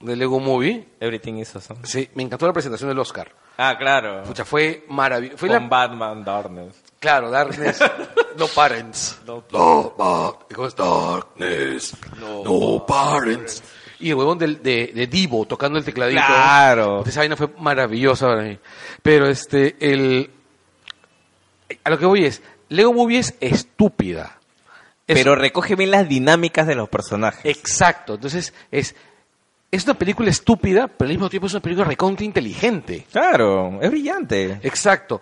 de Lego Movie. Everything is awesome. Sí, me encantó la presentación del Oscar. Ah, claro. Pucha, fue maravilloso. Fue Con la... Batman Darkness. Claro, Darkness. no parents. No. No, because darkness. No, parents. Y el huevón del- de, de Divo tocando el tecladito. Claro. Puta, Esa vaina fue maravillosa para mí. Pero este, el. A lo que voy es. Lego Movie es estúpida. Es- Pero recoge bien las dinámicas de los personajes. Exacto. Entonces, es. Es una película estúpida, pero al mismo tiempo es una película recontra inteligente. Claro, es brillante. Exacto.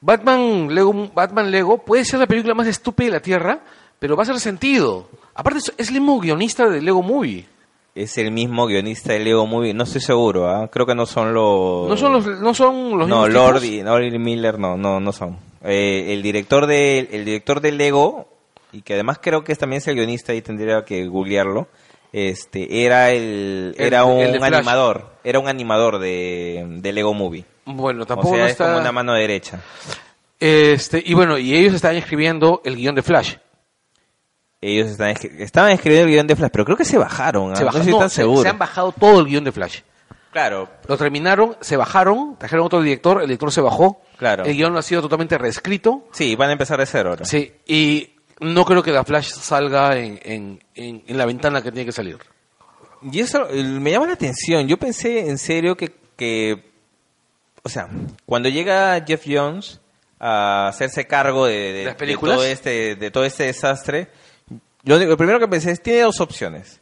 Batman Lego, Batman Lego puede ser la película más estúpida de la Tierra, pero va a hacer sentido. Aparte, es el mismo guionista de Lego Movie. Es el mismo guionista de Lego Movie, no estoy seguro, ¿ah? creo que no son los... No son los, no son los No, Lord y, y Miller no, no, no son. Eh, el director de el director de Lego y que además creo que es también es el guionista y tendría que googlearlo. Este era el, El- era un el animador, era un animador de, de Lego Movie. Bueno, O tampoco sea, no es como está... una mano derecha. Este, y bueno, y ellos estaban escribiendo el guion de Flash. Ellos estaban, escri- estaban escribiendo el guion de Flash, pero creo que se bajaron. ¿ah? Se, no bajaron, no, tan se- seguro. se han bajado todo el guion de Flash. Claro, Lo terminaron, se bajaron, trajeron otro director, el director se bajó. Claro. El guion ha sido totalmente reescrito. sí, van a empezar de cero ahora. Sí, y no creo que la Flash salga en, en, en, en la ventana que tiene que salir. Y eso me llama la atención. Yo pensé en serio que, que o sea, cuando llega Jeff Jones a hacerse cargo de, de- ¿Las de películas? todo este de todo este desastre, lo, único- lo primero que pensé es tiene dos opciones.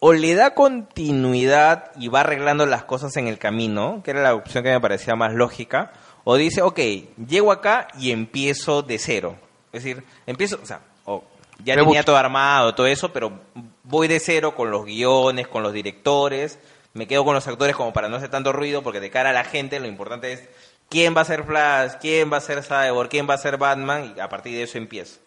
O le da continuidad y va arreglando las cosas en el camino, que era la opción que me parecía más lógica, o dice, ok, llego acá y empiezo de cero. Es decir, empiezo, o sea, o ya Reboot. tenía todo armado, todo eso, pero voy de cero con los guiones, con los directores, me quedo con los actores como para no hacer tanto ruido, porque de cara a la gente lo importante es quién va a ser Flash, quién va a ser Cyborg, quién va a ser Batman, y a partir de eso empiezo.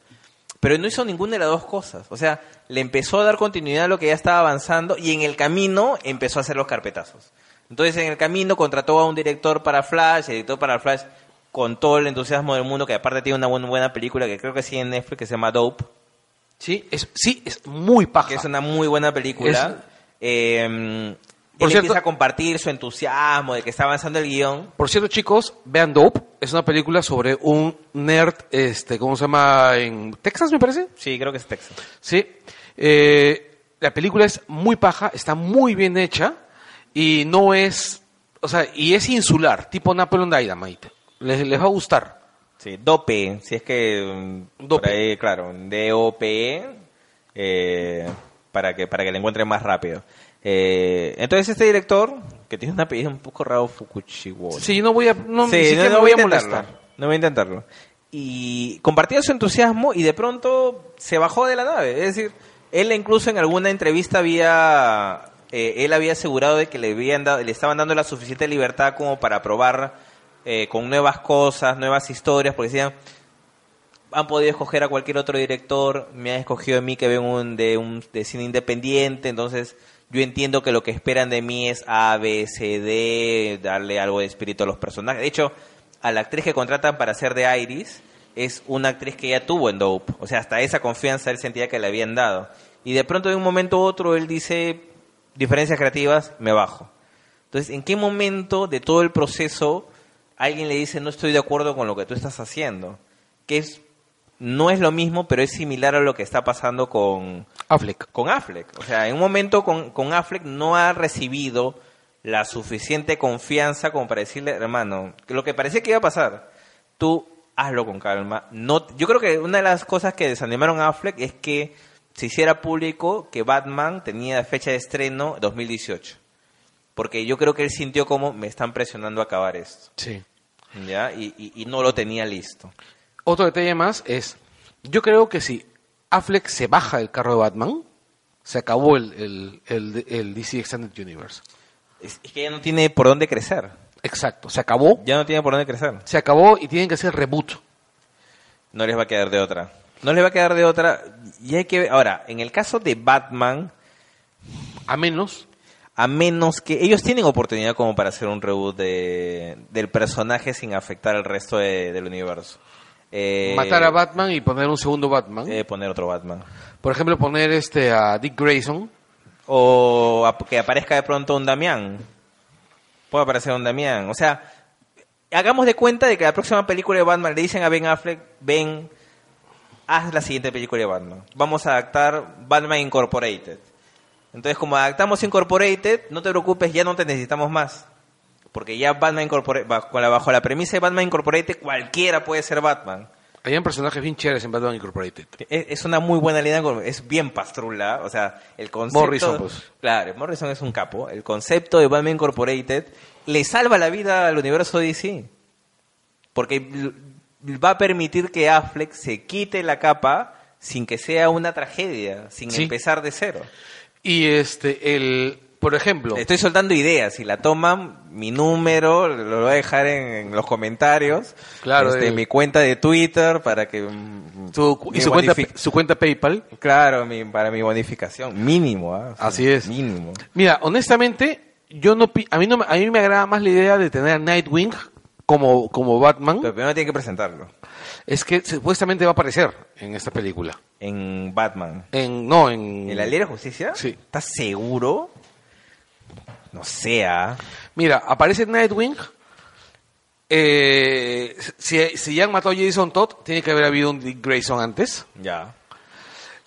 Pero no hizo ninguna de las dos cosas. O sea, le empezó a dar continuidad a lo que ya estaba avanzando y en el camino empezó a hacer los carpetazos. Entonces, en el camino contrató a un director para Flash, el director para Flash con todo el entusiasmo del mundo, que aparte tiene una buena, buena película que creo que sí en Netflix, que se llama Dope, Sí, es, sí, es muy paja. que es una muy buena película. Eh, Por él cierto- empieza a compartir su entusiasmo de que está avanzando el guion. Por cierto, chicos, vean Dope. Es una película sobre un nerd, este, ¿cómo se llama? En Texas, me parece. Sí, creo que es Texas. Sí. Eh, la película es muy paja, está muy bien hecha y no es, o sea, y es insular, tipo Napoleon Dynamite. Les, les va a gustar. Sí, Dope, si es que mm, Dope. por ahí, claro, D-O-P-E, eh, para que para que le encuentren más rápido. Eh, entonces este director, que tiene un apellido un poco raro, Fukuchiwo. Sí, no voy a, no, Sí, no, voy a intentarlo, molestar. No voy a intentarlo. Y compartía su entusiasmo y de pronto se bajó de la nave. Es decir, él incluso en alguna entrevista había, eh, él había asegurado de que le habían dado, le estaban dando la suficiente libertad como para probar eh, con nuevas cosas, nuevas historias, porque decían, han podido escoger a cualquier otro director, me han escogido a mí que vengo un, de un de cine independiente, entonces yo entiendo que lo que esperan de mí es A, B, C, D, darle algo de espíritu a los personajes. De hecho, a la actriz que contratan para hacer de Iris es una actriz que ya tuvo en Dope, o sea, hasta esa confianza él sentía que le habían dado. Y de pronto de un momento u otro él dice, diferencias creativas, me bajo. Entonces, ¿en qué momento de todo el proceso alguien le dice no estoy de acuerdo con lo que tú estás haciendo? Que es no es lo mismo, pero es similar a lo que está pasando con, Affleck. con Affleck. O sea, en un momento con, con Affleck no ha recibido la suficiente confianza como para decirle, hermano, lo que parecía que iba a pasar, tú hazlo con calma. No, yo creo que una de las cosas que desanimaron a Affleck es que se hiciera público que Batman tenía fecha de estreno 2018. Porque yo creo que él sintió como me están presionando a acabar esto. Sí. ¿Ya? Y, y- y no lo tenía listo. Otro detalle más es, yo creo que si Affleck se baja del carro de Batman, se acabó el, el, el, el DC Extended Universe. Es, es que ya no tiene por dónde crecer. Exacto, se acabó, Ya no tiene por dónde crecer. se acabó y tienen que hacer reboot. No les va a quedar de otra. No les va a quedar de otra. Y hay que ver. Ahora, en el caso de Batman, A menos, a menos que ellos tienen oportunidad como para hacer un reboot de, del personaje sin afectar al resto de- del universo. Eh, matar a Batman y poner un segundo Batman. eh, poner otro Batman. Por ejemplo, poner este a Dick Grayson. O que aparezca de pronto un Damián. Puede aparecer un Damián. O sea, hagamos de cuenta de que la próxima película de Batman le dicen a Ben Affleck, Ben, haz la siguiente película de Batman. Vamos a adaptar Batman Incorporated. Entonces, como adaptamos Incorporated, no te preocupes, ya no te necesitamos más. Porque ya Batman Incorporated, bajo la, bajo la premisa de Batman Incorporated, cualquiera puede ser Batman. Habían personajes bien chéveres en Batman Incorporated. Es, es una muy buena línea, es bien pastrula, o sea, el concepto... Morrison, pues. Claro, Morrison es un capo. El concepto de Batman Incorporated le salva la vida al universo DC. Porque va a permitir que Affleck se quite la capa sin que sea una tragedia, sin Sí. empezar de cero. Y este, el, Por ejemplo, Estoy soltando ideas. Si la toman, mi número lo voy a dejar en, en los comentarios. Claro, Este, de- mi cuenta de Twitter para que. mm, su, y su cuenta, bonifi- su cuenta PayPal. Claro, mi- para mi bonificación. Mínimo. O sea, Así es. Mínimo. Mira, honestamente, yo no a mí no me- a mí me agrada más la idea de tener a Nightwing como como Batman. Pero primero tiene que presentarlo. Es que supuestamente va a aparecer en esta película. En Batman. En no en ¿En la Liga de Justicia? Sí. ¿Estás seguro? No sea. Mira, aparece Nightwing. Eh, si, si ya han matado a Jason Todd, tiene que haber habido un Dick Grayson antes. Ya.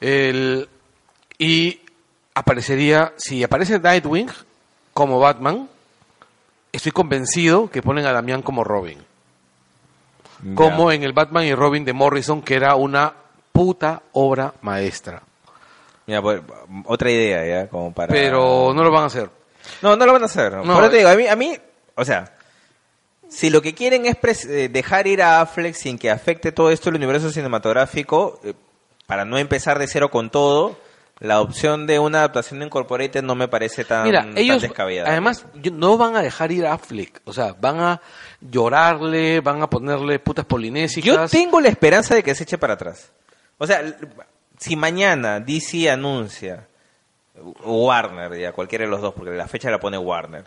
El, y aparecería, si aparece Nightwing como Batman, estoy convencido que ponen a Damián como Robin. Como en el Batman y Robin de Morrison, que era una puta obra maestra. Mira, pues, otra idea, ¿ya? Como para... Pero no lo van a hacer. No, no lo van a hacer. No, Por eso te digo, a mí, a mí, o sea, si lo que quieren es eh, dejar ir a Affleck sin que afecte todo esto el universo cinematográfico, eh, para no empezar de cero con todo, la opción de una adaptación de Incorporated no me parece tan, Mira, tan descabellada. además yo- no van a dejar ir a Affleck. O sea, van a llorarle, van a ponerle putas Yo polinésicas. tengo la esperanza de que se eche para atrás. O sea, si mañana DC anuncia, Warner, ya cualquiera de los dos, porque la fecha la pone Warner,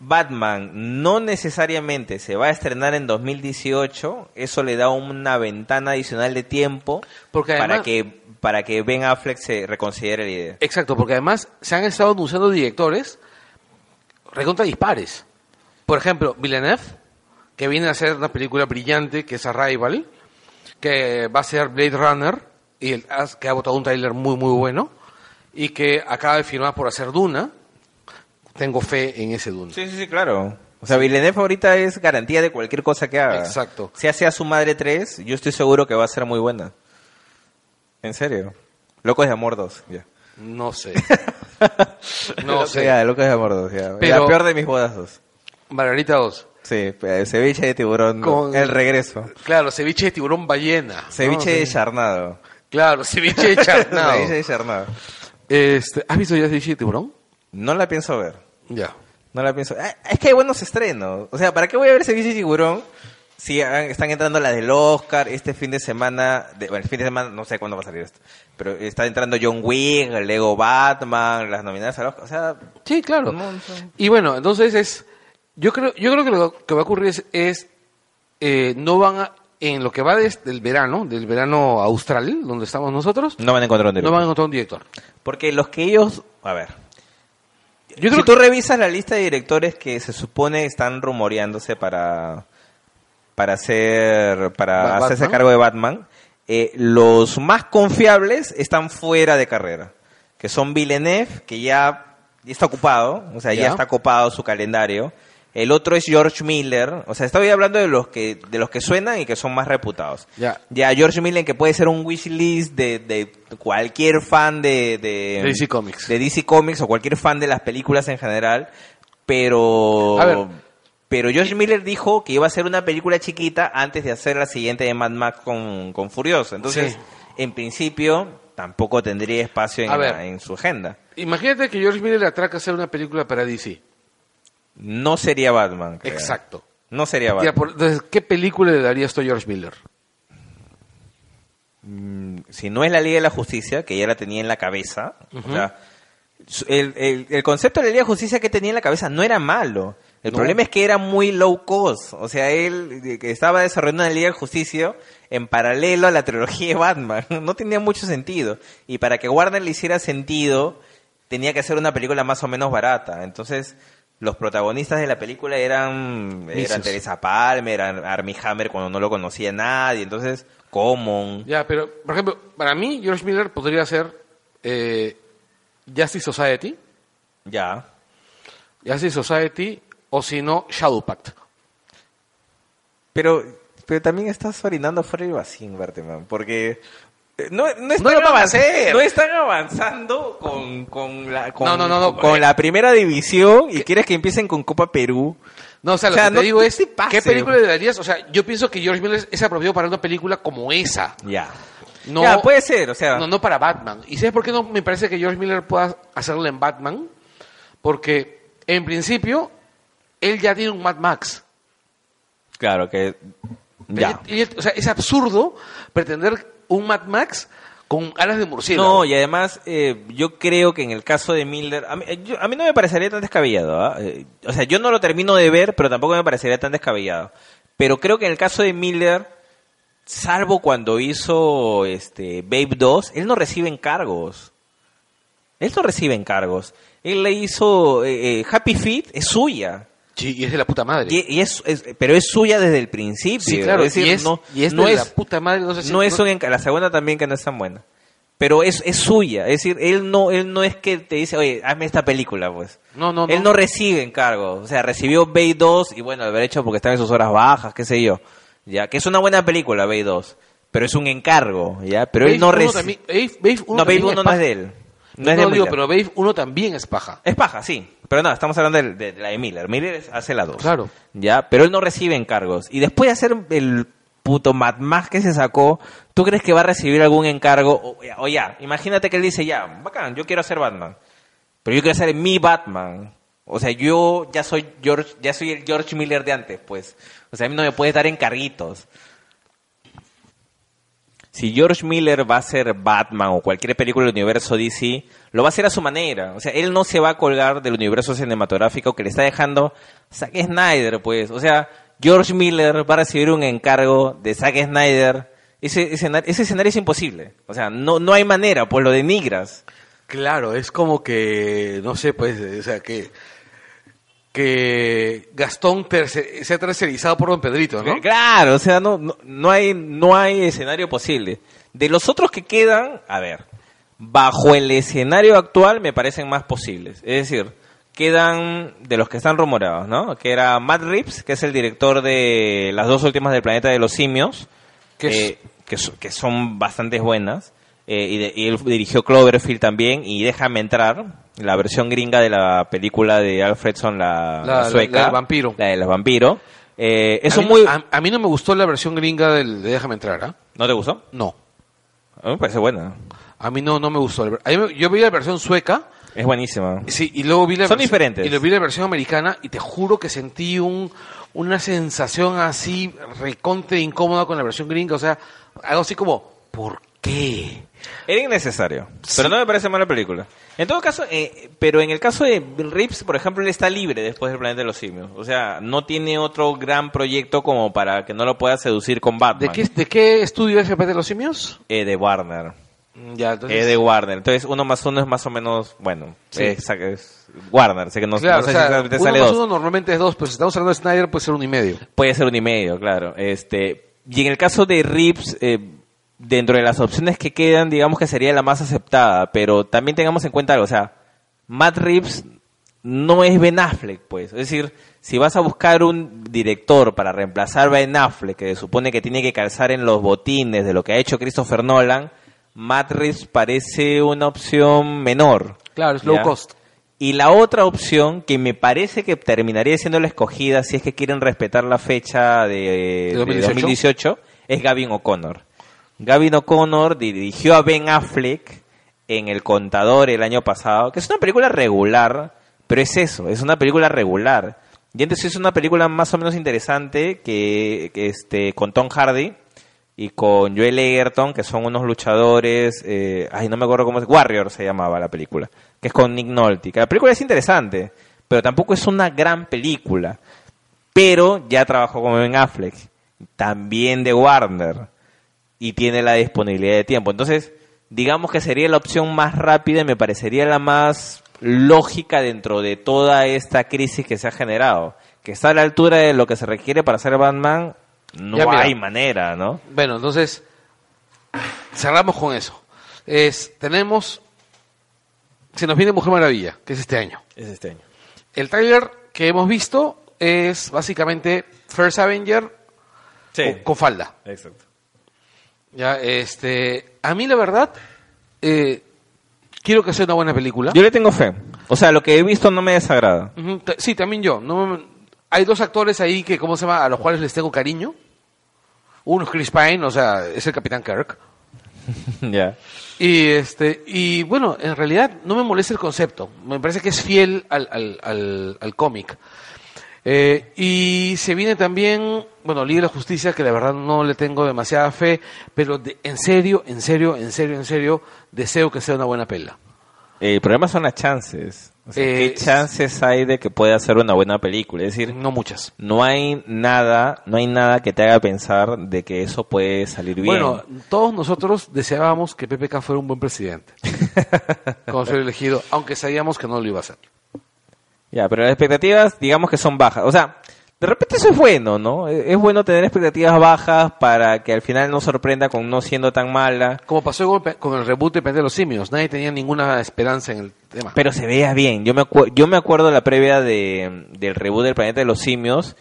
Batman no necesariamente se va a estrenar en 2018, eso le da una ventana adicional de tiempo Porque para que para que Ben Affleck se reconsidere la idea. Exacto, porque además se han estado anunciando directores recontra dispares. Por ejemplo, Villeneuve, que viene a hacer una película brillante que es Arrival, que va a ser Blade Runner, y el- que ha votado un tráiler muy, muy bueno, y que acaba de firmar por hacer Duna. Tengo fe en ese Duna. Sí, sí, sí, claro. O sea, Villeneuve ahorita es garantía de cualquier cosa que haga. Exacto. Si hace a su madre 3, yo estoy seguro que va a ser muy buena. En serio. Locos de Amor 2, ya. No sé. no sé. Ya, Locos de Amor 2, ya. Pero- La peor de mis bodas 2. Margarita 2. Sí, eh, ceviche de tiburón, Con- el regreso. Claro, ceviche de tiburón ballena. ¿no? Ceviche de Sí. charnado. Claro, ceviche de charnado. ceviche de charnado. Este, ¿Has visto ya de tiburón? No la pienso ver. Ya. No la pienso. Ah, Es que hay buenos estrenos. O sea, ¿para qué voy a ver ceviche de tiburón? Si ah, están entrando las del Oscar este fin de semana, de, bueno, el fin de semana no sé cuándo va a salir esto, pero está entrando John Wick, el Lego Batman, las nominadas al Oscar, o sea, Sí, claro. No, no sé. Y bueno, entonces es, yo creo, yo creo que lo que va a ocurrir es, es, eh, no van a, en lo que va desde el verano, del verano austral, donde estamos nosotros, no van a encontrar un no director. van a encontrar un director. Porque los que ellos, a ver, Yo si tú que, revisas la lista de directores que se supone están rumoreándose para para hacer para Ba- hacerse Batman. cargo de Batman, eh, los más confiables están fuera de carrera, que son Villeneuve, que ya, ya está ocupado, o sea, ya. Ya. está copado su calendario. El otro es George Miller, o sea, estoy hablando de los que de los que suenan y que son más reputados. Ya. Ya George Miller que puede ser un wishlist de, de cualquier fan de, de De DC Comics. de DC Comics o cualquier fan de las películas en general, pero A ver. pero George Miller dijo que iba a hacer una película chiquita antes de hacer la siguiente de Mad Max con, con Furioso. Entonces, Sí. en principio, tampoco tendría espacio en, ver. en su agenda. imagínate que George Miller le atraca a hacer una película para DC. No sería Batman. creo. Exacto. No sería Ya, Batman. por- entonces, ¿qué película le daría esto a George Miller? Mm, si no es la Liga de la Justicia, que ya la tenía en la cabeza, o sea, su- el, el- el concepto de la Liga de Justicia que tenía en la cabeza no era malo. El No. problema es que era muy low cost. O sea, él eh, que estaba desarrollando una Liga de Justicia en paralelo a la trilogía de Batman. No tenía mucho sentido. Y para que Warner le hiciera sentido, tenía que hacer una película más o menos barata. Entonces, los protagonistas de la película eran, eran. Teresa Palmer, eran Armie Hammer cuando no lo conocía nadie. Entonces, Common. Ya, pero, por ejemplo, para mí, George Miller podría ser eh, Justice Society, Ya. Justice Society, o si no, Shadow Pact. Pero, pero también estás orinando fuera del vacío, Berteman, porque no, no, están No lo van a avan- hacer. no están avanzando con, con, la, con, No, no, no, no, con eh. la primera división y quieres que empiecen con Copa Perú. No, o sea, O lo sea, que no te digo es, te. ¿qué película le darías? O sea, yo pienso que George Miller es apropiado para una película como esa. Ya. No, Ya, puede ser, o sea, no, no para Batman. ¿Y sabes por qué no me parece que George Miller pueda hacerlo en Batman? Porque, en principio, él ya tiene un Mad Max. claro que ya. Y- y- o sea, es absurdo pretender un Mad Max con alas de murciélago. No, y además eh, yo creo que en el caso de Miller, a mí, eh, yo- a mí no me parecería tan descabellado. ¿ah? Eh, o sea, yo no lo termino de ver, pero tampoco me parecería tan descabellado. Pero creo que en el caso de Miller, salvo cuando hizo este Babe 2, él no recibe encargos. Él no recibe encargos. Él le hizo eh, eh, Happy Feet, es suya. Sí, y es de la puta madre. Y, y es, es- pero es suya desde el principio. sí, claro, Es decir, y es, no, y es no de es, la puta madre. No, sé si- no es un enca- la segunda también que no es tan buena. Pero es, es suya, es decir, él no, él no es que te dice, oye, hazme esta película, pues. No, no, Él no recibe encargos. O sea, recibió Bay 2 y bueno, haber hecho porque estaba en sus horas bajas, qué sé yo. Ya, que es una buena película, Bay 2. Pero es un encargo, ya. Pero él no recibe. No, Babe también 1 no es de él. No, No, es de digo, pero Babe 1 también es paja. Es paja, sí. Pero no, estamos hablando de, de- de la de Miller. Miller hace la 2. Claro. Ya, pero él no recibe encargos. Y después de hacer el puto Mad Max que se sacó, ¿tú crees que va a recibir algún encargo? O, o ya, imagínate que él dice, ya, bacán, yo quiero hacer Batman. Pero yo quiero hacer mi Batman. O sea, yo ya soy George, ya soy el George Miller de antes, pues. O sea, a mí no me puedes dar encarguitos. Si George Miller va a hacer Batman o cualquier película del universo DC, lo va a hacer a su manera. O sea, él no se va a colgar del universo cinematográfico que le está dejando Zack Snyder, pues. O sea, George Miller va a recibir un encargo de Zack Snyder. Ese, escena- ese escenario es imposible. O sea, no, no hay manera, pues lo denigras. Claro, es como que, no sé, pues, o sea, que, que Gastón terce- sea tercerizado por Don Pedrito, ¿no? Claro, o sea, no, no, no hay, no hay escenario posible. De los otros que quedan, a ver, bajo el escenario actual me parecen más posibles. Es decir, quedan de los que están rumorados, ¿no? Que era Matt Reeves, que es el director de las dos últimas del planeta de los simios, Que eh, que, que son bastante buenas. Eh, y, de- y él dirigió Cloverfield también y Déjame entrar, la versión gringa de la película de Alfredson, la, La- la sueca. la del vampiro. La del vampiro. Eh, eso a, mí, muy... a, a mí no me gustó la versión gringa del de Déjame entrar, ¿ah? ¿No te gustó? No. A mí me parece buena. A mí no, no me gustó. A mí me- yo vi la versión sueca, Es buenísima. sí, y luego vi la Son versión- diferentes. Y luego vi la versión americana y te juro que sentí un, una sensación así recontra incómoda con la versión gringa. O sea, algo así como, ¿por qué? Era innecesario. Pero no me parece mala película. En todo caso, eh, pero en el caso de Bill Reeves, por ejemplo, él está libre después del Planeta de los Simios. O sea, no tiene otro gran proyecto como para que no lo pueda seducir con Batman. ¿De qué, ¿De qué estudio es el de los simios? Eh, de Warner. Mm, Ya, entonces... Es de Warner. Entonces, uno más uno es más o menos, bueno, Sí. es, es Warner. Sé que no, Claro, no sé o sea, si uno sale más dos. uno normalmente es dos, pues si estamos hablando de Snyder puede ser uno y medio. Puede ser un y medio, claro. Este, y en el caso de Rips, eh, dentro de las opciones que quedan, digamos que sería la más aceptada, pero también tengamos en cuenta algo, o sea, Matt Reeves no es Ben Affleck, pues. Es decir, si vas a buscar un director para reemplazar a Ben Affleck, que se supone que tiene que calzar en los botines de lo que ha hecho Christopher Nolan, Matt Reeves parece una opción menor. Claro, es low ¿ya? cost. Y la otra opción que me parece que terminaría siendo la escogida si es que quieren respetar la fecha de, ¿De de 2018? 2018 es Gavin O'Connor. Gavin O'Connor dirigió a Ben Affleck en El Contador el año pasado, que es una película regular, pero es eso, es una película regular. Y entonces es una película más o menos interesante que, este con Tom Hardy y con Joel Egerton, que son unos luchadores, eh, ay, no me acuerdo cómo es, Warrior se llamaba la película, que es con Nick Nolte. La película es interesante, pero tampoco es una gran película. Pero ya trabajó con Ben Affleck, también de Warner, y tiene la disponibilidad de tiempo. Entonces, digamos que sería la opción más rápida y me parecería la más lógica dentro de toda esta crisis que se ha generado. Que está a la altura de lo que se requiere para hacer Batman, no Ya, hay manera, ¿no? Bueno, entonces cerramos con eso. Es, tenemos, se nos viene Mujer Maravilla, que es este año. Es este año. El tráiler que hemos visto es básicamente First Avenger con, con falda. exacto. Ya, este, a mí la verdad, eh, quiero que sea una buena película. Yo le tengo fe. O sea, lo que he visto no me desagrada. Sí, también yo. No, me- hay dos actores ahí que, ¿cómo se llama? A los cuales les tengo cariño. Uno es Chris Pine, o sea, es el Capitán Kirk. ya. Y este y bueno, en realidad no me molesta el concepto. Me parece que es fiel al, al, al, al cómic. Eh, y se viene también, bueno, Liga de la Justicia, que la verdad no le tengo demasiada fe, pero de- en serio, en serio, en serio, en serio, deseo que sea una buena pela. El problema son las chances. O sea, Eh, ¿Qué chances hay de que pueda ser una buena película? Es decir, No muchas. no hay nada, no hay nada que te haga pensar de que eso puede salir bien. Bueno, todos nosotros deseábamos que PPK fuera un buen presidente. Cuando fue elegido, aunque sabíamos que no lo iba a hacer. Ya, pero las expectativas, digamos que son bajas. O sea, de repente eso es bueno, ¿no? Es es bueno tener expectativas bajas para que al final no sorprenda con no siendo tan mala. Como pasó con, el reboot de Planeta de los Simios, nadie tenía ninguna esperanza en el tema. Pero se vea bien. Yo me, acu- yo me acuerdo la previa de, del reboot del Planeta de los Simios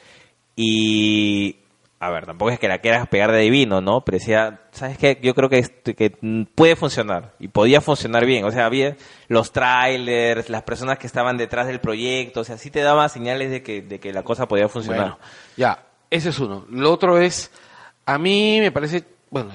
y... A ver, tampoco es que la quieras pegar de divino, ¿no? Pero decía, ¿sabes qué? Yo creo que, esto- que puede funcionar y podía funcionar bien. O sea, había los trailers, las personas que estaban detrás del proyecto, o sea, sí te daba señales de que, de que la cosa podía funcionar. Bueno, ya, ese es uno. Lo otro es, a mí me parece, bueno,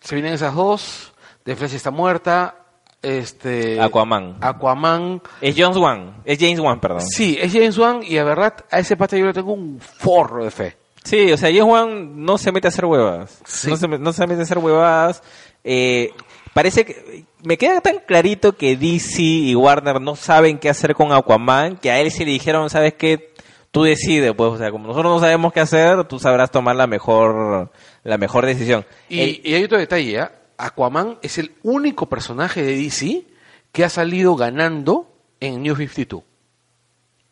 se vienen esas dos, The Flash está muerta, este... Aquaman. Aquaman. Es James Wan, es James Wan, perdón. Sí, es James Wan y a verdad a ese pata yo le tengo un forro de fe. Sí, o sea, James Wan no se mete a hacer huevas. Sí. No, se, me- no se mete a hacer huevadas. Eh, parece que... Me queda tan clarito que DC y Warner no saben qué hacer con Aquaman, que a él sí le dijeron, ¿sabes qué? Tú decides, pues, o sea, como nosotros no sabemos qué hacer, tú sabrás tomar la mejor, la mejor decisión. Y, El- y hay otro detalle, ¿ah? Aquaman es el único personaje de DC que ha salido ganando en New 52.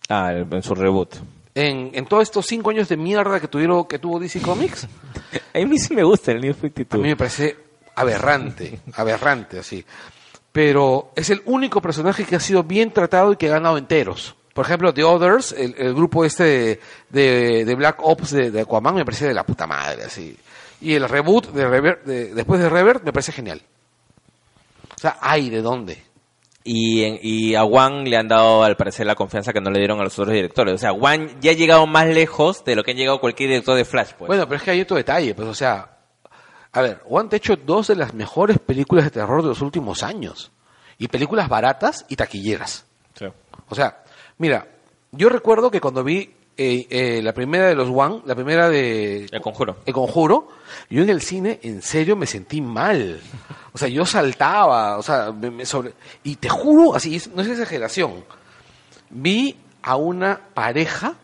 ah, el- en su reboot. En, en todos estos cinco años de mierda que tuvieron que tuvo DC Comics, A mí sí me gusta el New 52. a mí me parece aberrante, aberrante así. Pero es el único personaje que ha sido bien tratado y que ha ganado enteros. Por ejemplo, The Others, el, el grupo este de, de- de Black Ops de, de Aquaman me parece de la puta madre, así. Y el reboot de, Rever- de- después de Revert me parece genial. O sea, hay de dónde. Y, en- y a Wan le han dado al parecer la confianza que no le dieron a los otros directores. O sea, Wan ya ha llegado más lejos de lo que ha llegado cualquier director de Flash, pues. Bueno, pero es que hay otro detalle, pues, o sea, a ver, Juan te ha hecho dos de las mejores películas de terror de los últimos años. Y películas baratas y taquilleras. Sí. O sea, mira, yo recuerdo que cuando vi eh, eh, la primera de los One, la primera de El conjuro. El Conjuro, yo en el cine, en serio, me sentí mal. O sea, yo saltaba, o sea, me, me sobre... Y te juro, así, no es exageración, vi a una pareja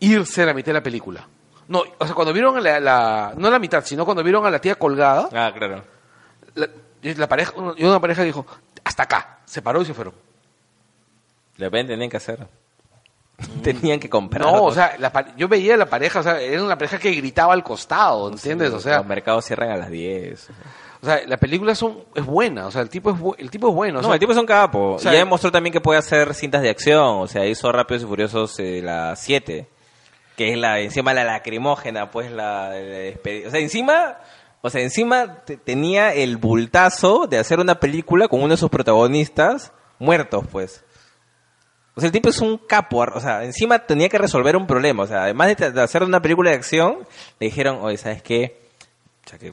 irse a la mitad de la película. No, o sea, cuando vieron a la, la- no a la mitad, sino cuando vieron a la tía colgada, Ah, claro. la, la pareja, y una pareja dijo, hasta acá, se paró y se fueron. De repente tenían que hacer. Tenían que comprar. No, o sea, la yo veía la pareja, o sea, era una pareja que gritaba al costado, ¿entiendes? O sea, los mercados cierran a las 10. o sea, la película son, es buena, o sea, el tipo es, bu- el tipo es bueno. o No, el tipo es un capo. o sea, ya demostró también que puede hacer cintas de acción. O sea, hizo Rápidos y Furiosos eh, la 7. Que es la, encima la lacrimógena, pues la, la O sea, encima, o sea, encima te- tenía el bultazo de hacer una película con uno de sus protagonistas muertos, pues. O sea, el tipo es un capo, o sea, encima tenía que resolver un problema. O sea, además de, hacer una película de acción, le dijeron, oye, ¿sabes qué? O sea, que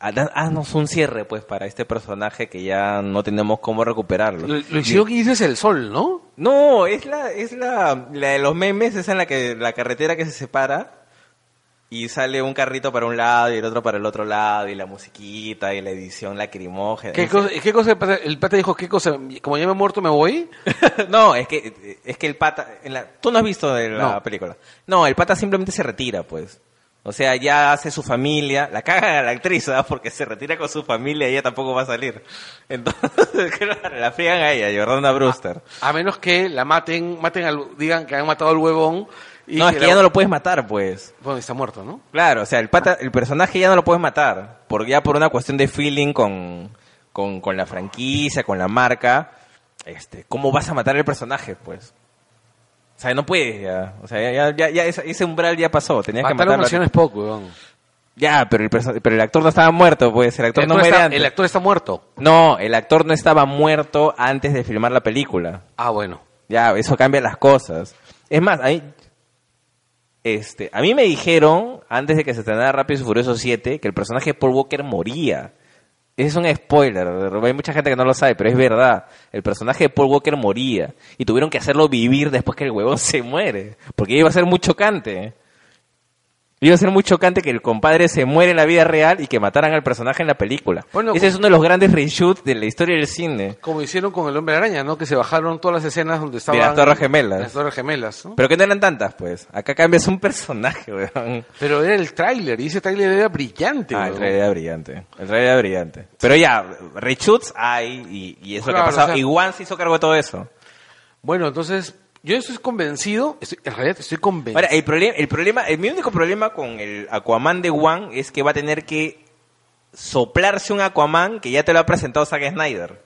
haz- haznos un cierre, pues, para este personaje que ya no tenemos cómo recuperarlo. lo, lo hicieron que dices el sol, ¿no? No, es la, es la, la de los memes, esa en la que la carretera que se separa y sale un carrito para un lado y el otro para el otro lado y la musiquita y la edición lacrimógena. ¿Qué cosa, ¿qué cosa el pata- dijo? ¿Qué cosa? Como ya me he muerto, me voy. no, es que es que el pata, en la, tú no has visto de la No. película. No, el pata simplemente se retira, pues. O sea, ya hace su familia, la cagan a la actriz, ¿ah? porque se retira con su familia y ella tampoco va a salir. Entonces, claro, la friegan a ella, Jordana Brewster. A menos que la maten, maten al, digan que han matado al huevón. Y no, es que la- ya no lo puedes matar, pues. Bueno, está muerto, ¿no? Claro, o sea, el pata, el personaje ya no lo puedes matar, por, ya por una cuestión de feeling con, con, con la franquicia, con la marca. Este, ¿cómo vas a matar al personaje, pues? O sea, no puedes ya. O sea, ya, ya, ya ese, umbral ya pasó, tenías que Matar a matarlo. es poco, huevón. Ya, pero el, pero el actor no estaba muerto, pues, el actor El no actor, está, antes. el actor está muerto. No, el actor no estaba muerto antes de filmar la película. Ah, bueno. Ya, eso cambia las cosas. Es más, a mí, este, a mí me dijeron, antes de que se estrenara Rápido y Furioso 7, que el personaje de Paul Walker moría. Es un spoiler, hay mucha gente que no lo sabe, pero es verdad. El personaje de Paul Walker moría y tuvieron que hacerlo vivir después que el huevón se muere, porque iba a ser muy chocante. Iba a ser muy chocante que el compadre se muere en la vida real y que mataran al personaje en la película. Bueno, Ese es uno de los grandes reshoots de la historia del cine. Como hicieron con el Hombre Araña, ¿no? Que se bajaron todas las escenas donde estaban... las Torres Gemelas. Las Torres Gemelas, ¿no? Pero que no eran tantas, pues. Acá cambias un personaje, weón. Pero era el tráiler, y ese tráiler era brillante, Ah, el weón. trailer era brillante. El trailer era brillante. Pero ya, reshoots hay y, y eso Claro, que ha pasado. o sea- y One se hizo cargo de todo eso. Bueno, entonces, yo estoy convencido, estoy- en realidad estoy convencido. Ahora, el problema, el problema, el, mi único problema con el Aquaman de One es que va a tener que soplarse un Aquaman que ya te lo ha presentado Zack Snyder.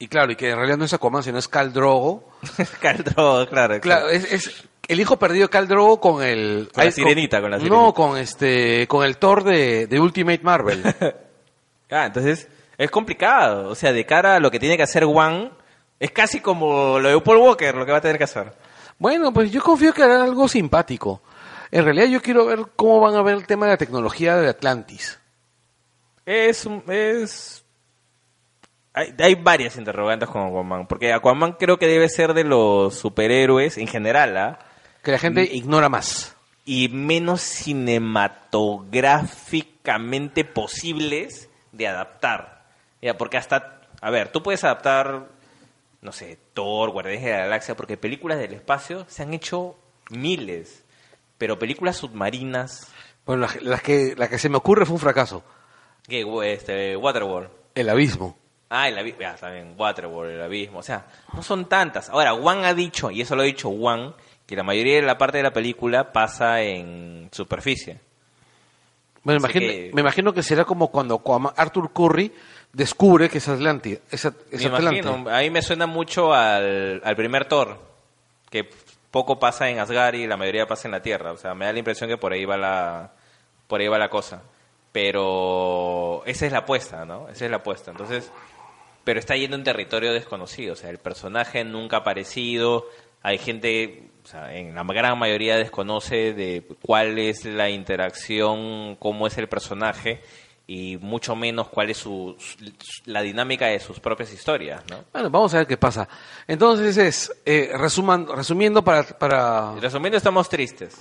Y claro, y que en realidad no es Aquaman, sino es Khal Drogo. Khal Drogo, claro. Claro, es, es el hijo perdido de Khal Drogo con el... Con la sirenita, con la No, sirenita. con este, con el Thor de, de Ultimate Marvel. Ah, entonces es complicado. O sea, de cara a lo que tiene que hacer One, es casi como lo de Paul Walker, lo que va a tener que hacer. Bueno, pues yo confío que hará algo simpático. En realidad yo quiero ver cómo van a ver el tema de la tecnología de Atlantis. Es, es hay, hay varias interrogantes con Aquaman, porque Aquaman creo que debe ser de los superhéroes en general, ¿ah? Que la gente ignora más. y menos cinematográficamente posibles de adaptar. Ya, porque hasta, a ver, tú puedes adaptar, no sé, Thor, Guardianes de la Galaxia, porque películas del espacio se han hecho miles, pero películas submarinas, Bueno, la, la que, la que se me ocurre fue un fracaso. que este, Waterworld. El abismo. Ah, el abismo, ya, también, Waterworld, el abismo, o sea, no son tantas. Ahora, Juan ha dicho, y eso lo ha dicho Juan, que la mayoría de la parte de la película pasa en superficie. Bueno, imagino- que- me imagino que será como cuando Arthur Curry descubre que es Atlantis. Es, Me Atlante. imagino, a mí me suena mucho al, al primer Thor, que poco pasa en Asgard y la mayoría pasa en la Tierra. O sea, me da la impresión que por ahí va la, por ahí va la cosa. Pero esa es la apuesta, ¿no? Esa es la apuesta. Entonces, pero está yendo en territorio desconocido. O sea, el personaje nunca ha aparecido. Hay gente, o sea, en la gran mayoría desconoce de cuál es la interacción, cómo es el personaje y mucho menos cuál es su, la dinámica de sus propias historias, ¿no? Bueno, vamos a ver qué pasa. Entonces es, eh, resuman, resumiendo para, para... Resumiendo, estamos tristes.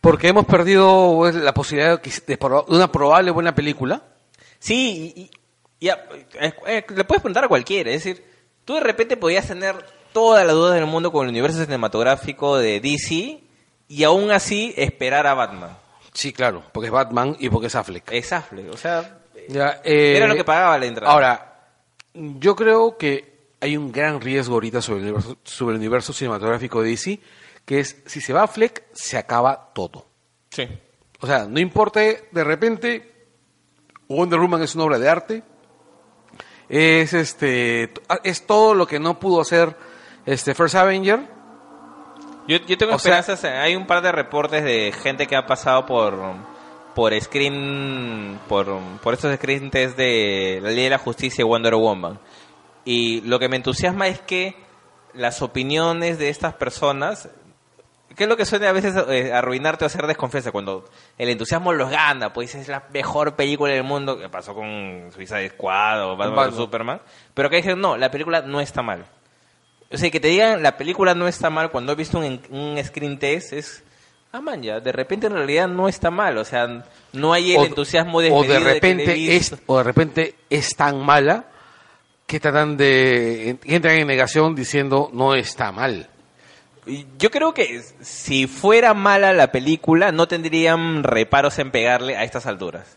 Porque hemos perdido pues, la posibilidad de, una probable buena película. Sí, y, y- y a- eh, eh, le puedes preguntar a cualquiera. Es decir, tú de repente podías tener todas las dudas del mundo con el universo cinematográfico de DC y aún así esperar a Batman. Sí, claro, porque es Batman y porque es Affleck. Es Affleck, o sea, Ya, eh, era lo que pagaba la entrada. Ahora, yo creo que hay un gran riesgo ahorita sobre el universo, sobre el universo cinematográfico de DC, que es si se va Affleck, se acaba todo. sí. O sea, no importa, de repente, Wonder Woman es una obra de arte. Es este es todo lo que no pudo hacer este First Avenger. Yo, yo tengo O sea- esperanzas. en- hay un par de reportes de gente que ha pasado por por screen por, por estos screen test de la Ley de la Justicia y Wonder Woman. Y lo que me entusiasma es que las opiniones de estas personas ¿Qué es lo que suele a veces eh, arruinarte o hacer desconfianza? Cuando el entusiasmo los gana, pues es la mejor película del mundo, que pasó con Suicide Squad o Batman Superman, pero que dicen, no, la película no está mal. O sea, que te digan la película no está mal cuando he visto un, un screen test es, ah, man, ya, de repente en realidad no está mal. O sea, no hay el O- entusiasmo o de que le he repente visto. es o de repente es tan mala que tratan de entran en negación diciendo no está mal. Yo creo que si fuera mala la película, no tendrían reparos en pegarle a estas alturas.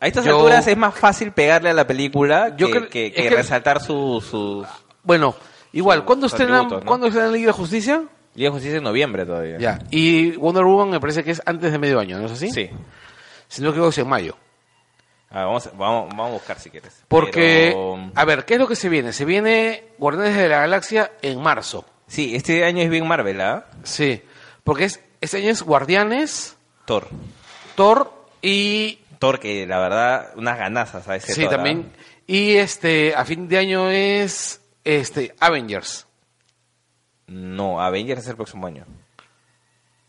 A estas Yo- alturas es más fácil pegarle a la película Yo que, que- que que- resaltar su, su Bueno, igual, ¿cuándo estrenan, ¿no? ¿cuándo estrenan Liga de Justicia? Liga de Justicia en noviembre todavía. Ya. Y Wonder Woman me parece que es antes de medio año, ¿no es así? Sí. Si no creo que es en mayo. Ah, vamos, a- vamos, vamos a buscar si quieres. Porque, Pero- a ver, ¿qué es lo que se viene? Se viene Guardianes de la Galaxia en marzo. Sí, este año es bien Marvel, ¿ah? Sí. Porque es, este año es Guardianes, Thor. Thor y... Thor, que la verdad, unas ganazas a ese sí, Thor, ¿ah? también. Y este, a fin de año es este Avengers. No, Avengers es el próximo año.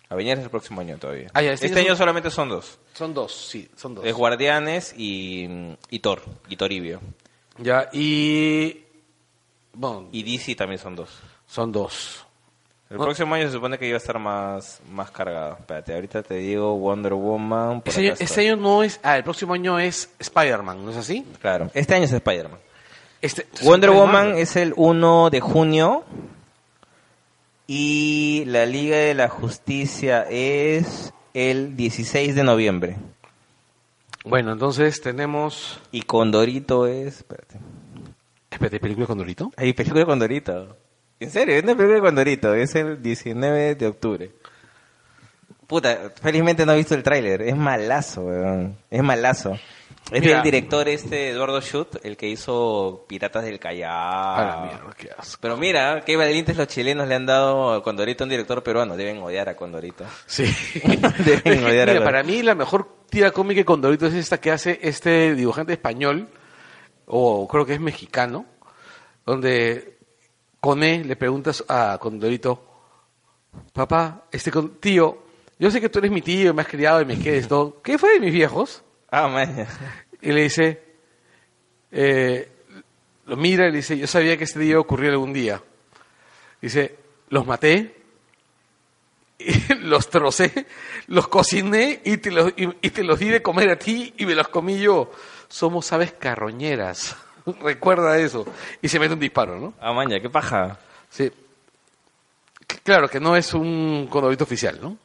Avengers es el próximo año todavía. Ah, ya, este este año son- solamente son dos. Son dos, sí, son dos. Es Guardianes y, y Thor, y Toribio. Ya, y... Bueno, Y DC también son dos. son dos. El próximo año se supone que iba a estar más, más cargado. Espérate, ahorita te digo Wonder Woman. Este año, este año no es... Ah, el próximo año es Spider-Man, ¿no es así? Claro, este año es Spider-Man. Este, Wonder. Woman es el 1 de junio. Y la Liga de la Justicia es el 16 de noviembre. Bueno, entonces tenemos... Y Condorito es... Espérate. Espérate, ¿película con Dorito? Hay película de Condorito. En serio, es una película de Condorito. Es el 19 de octubre. Puta, felizmente no he visto el tráiler. Es malazo, weón. Es malazo. Es Mira. del director este, Eduardo Schutt, el que hizo Piratas del Callao. A la mierda, qué asco. Pero mira, qué valientes los chilenos le han dado a Condorito a un director peruano. Deben odiar a Condorito. Sí. Deben odiar a Mira, Condorito. para mí la mejor tira cómica con Dorito es esta que hace este dibujante español, o creo que es mexicano, donde Coné le preguntas a Condorito, papá, este con- tío, yo sé que tú eres mi tío, me has criado y me quedes todo. ¿Qué fue de mis viejos? Ah, man. Y le dice, eh, lo mira y le dice, yo sabía que este día ocurrió algún día. Dice, los maté, y los trocé, los cociné y te los, y, y te los di de comer a ti y me los comí yo. Somos aves carroñeras. Recuerda eso. Y se mete un disparo, ¿no? Ah, man, ya, qué paja. Sí. Claro que no es un condorito oficial, ¿no?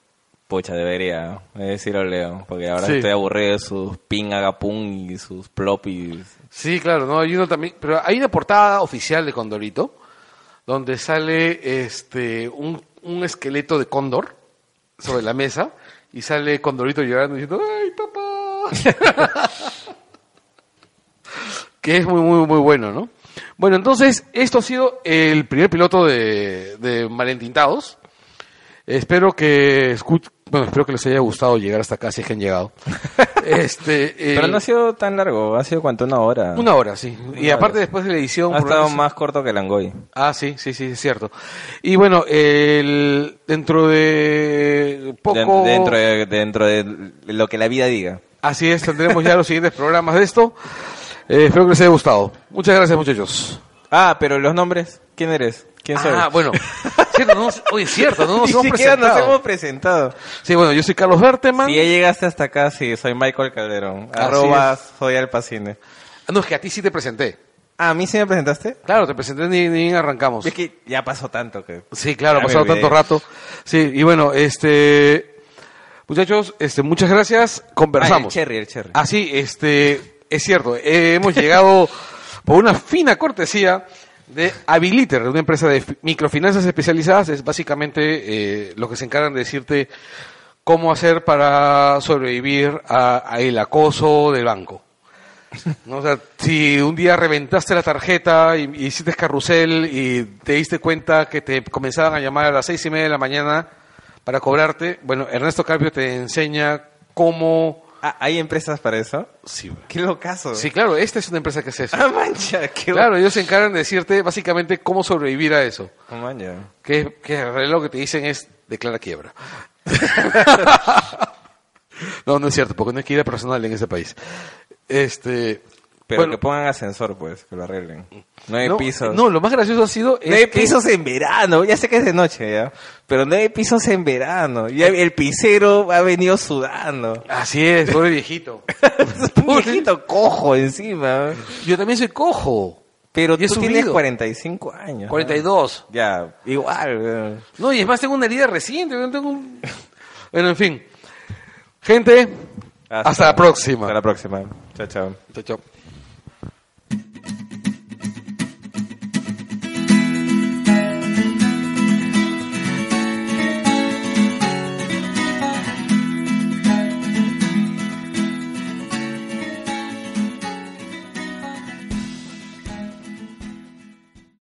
Pucha, debería. Eh, sí lo leo. Porque ahora Sí. estoy aburrido de sus ping agapun y sus plopis. Sí, claro, no, hay uno también, pero hay una portada oficial de Condorito donde sale este un, un esqueleto de cóndor sobre la mesa y sale Condorito llorando diciendo ¡Ay, papá! que es muy, muy, muy bueno, ¿no? Bueno, entonces, esto ha sido el primer piloto de, de Malentintados. Espero que escuch- bueno, espero que les haya gustado llegar hasta acá si es que han llegado. este, Pero el- no ha sido tan largo. Ha sido cuánto, una hora. una hora, sí. y aparte después de la edición... Ha estado más corto que el Angoy. Ah, sí, sí, sí, es cierto. Y bueno, el, dentro de poco... Den- Dentro de, dentro de lo que la vida diga. Así es, tendremos ya los siguientes programas de esto. Eh, espero que les haya gustado. Muchas gracias, muchachos. Ah, pero los nombres. ¿Quién eres? ¿Quién soy? Ah, bueno. Cierto, no nos- oye, cierto, no nos hemos presentado. nos hemos presentado. Sí, bueno, yo soy Carlos Berteman. Si ya llegaste hasta acá, sí, soy Michael Calderón. Así Arroba soy Alpacine. Ah, No, es que a ti sí te presenté. Ah, ¿a mí sí me presentaste? Claro, te presenté ni, ni arrancamos. Es que ya pasó tanto que... Sí, claro, ha pasado tanto rato. Sí, y bueno, este... Muchachos, este, muchas gracias. Ah, el Conversamos. cherry, el cherry. Ah, sí, este, es cierto. eh, hemos llegado por una fina cortesía de Habiliter, una empresa de fi- microfinanzas especializadas. Es básicamente eh, lo que se encargan de decirte cómo hacer para sobrevivir a, a acoso del banco. ¿No? O si un día reventaste la tarjeta y, y hiciste carrusel y te diste cuenta que te comenzaban a llamar a las seis y media de la mañana para cobrarte, bueno, Ernesto Carpio te enseña cómo... Ah, ¿Hay empresas para eso? Sí, Qué locazo. Sí, claro, esta es una empresa que hace eso. Ah, mancha, qué Claro, ellos se encargan de decirte básicamente cómo sobrevivir a eso. Oh, mancha. Que, que lo que te dicen es declara quiebra. no, no es cierto, porque no hay quiebra personal en ese país. Este, Pero bueno, que pongan ascensor, pues, que lo arreglen. No hay no, pisos. No, lo más gracioso ha sido No hay que- pisos en verano, ya sé que es de noche, ¿ya? Pero no hay pisos en verano. Ya el pisero ha venido sudando. Así es, pobre viejito. Viejito cojo encima. Yo también soy cojo. Pero Y tú tienes subido. 45 años. ¿no? 42. Ya, igual. No, y es más, tengo una herida reciente. Tengo un... Bueno, en fin. Gente, hasta, la próxima. Hasta la próxima. Chao, chao. Chao, chao.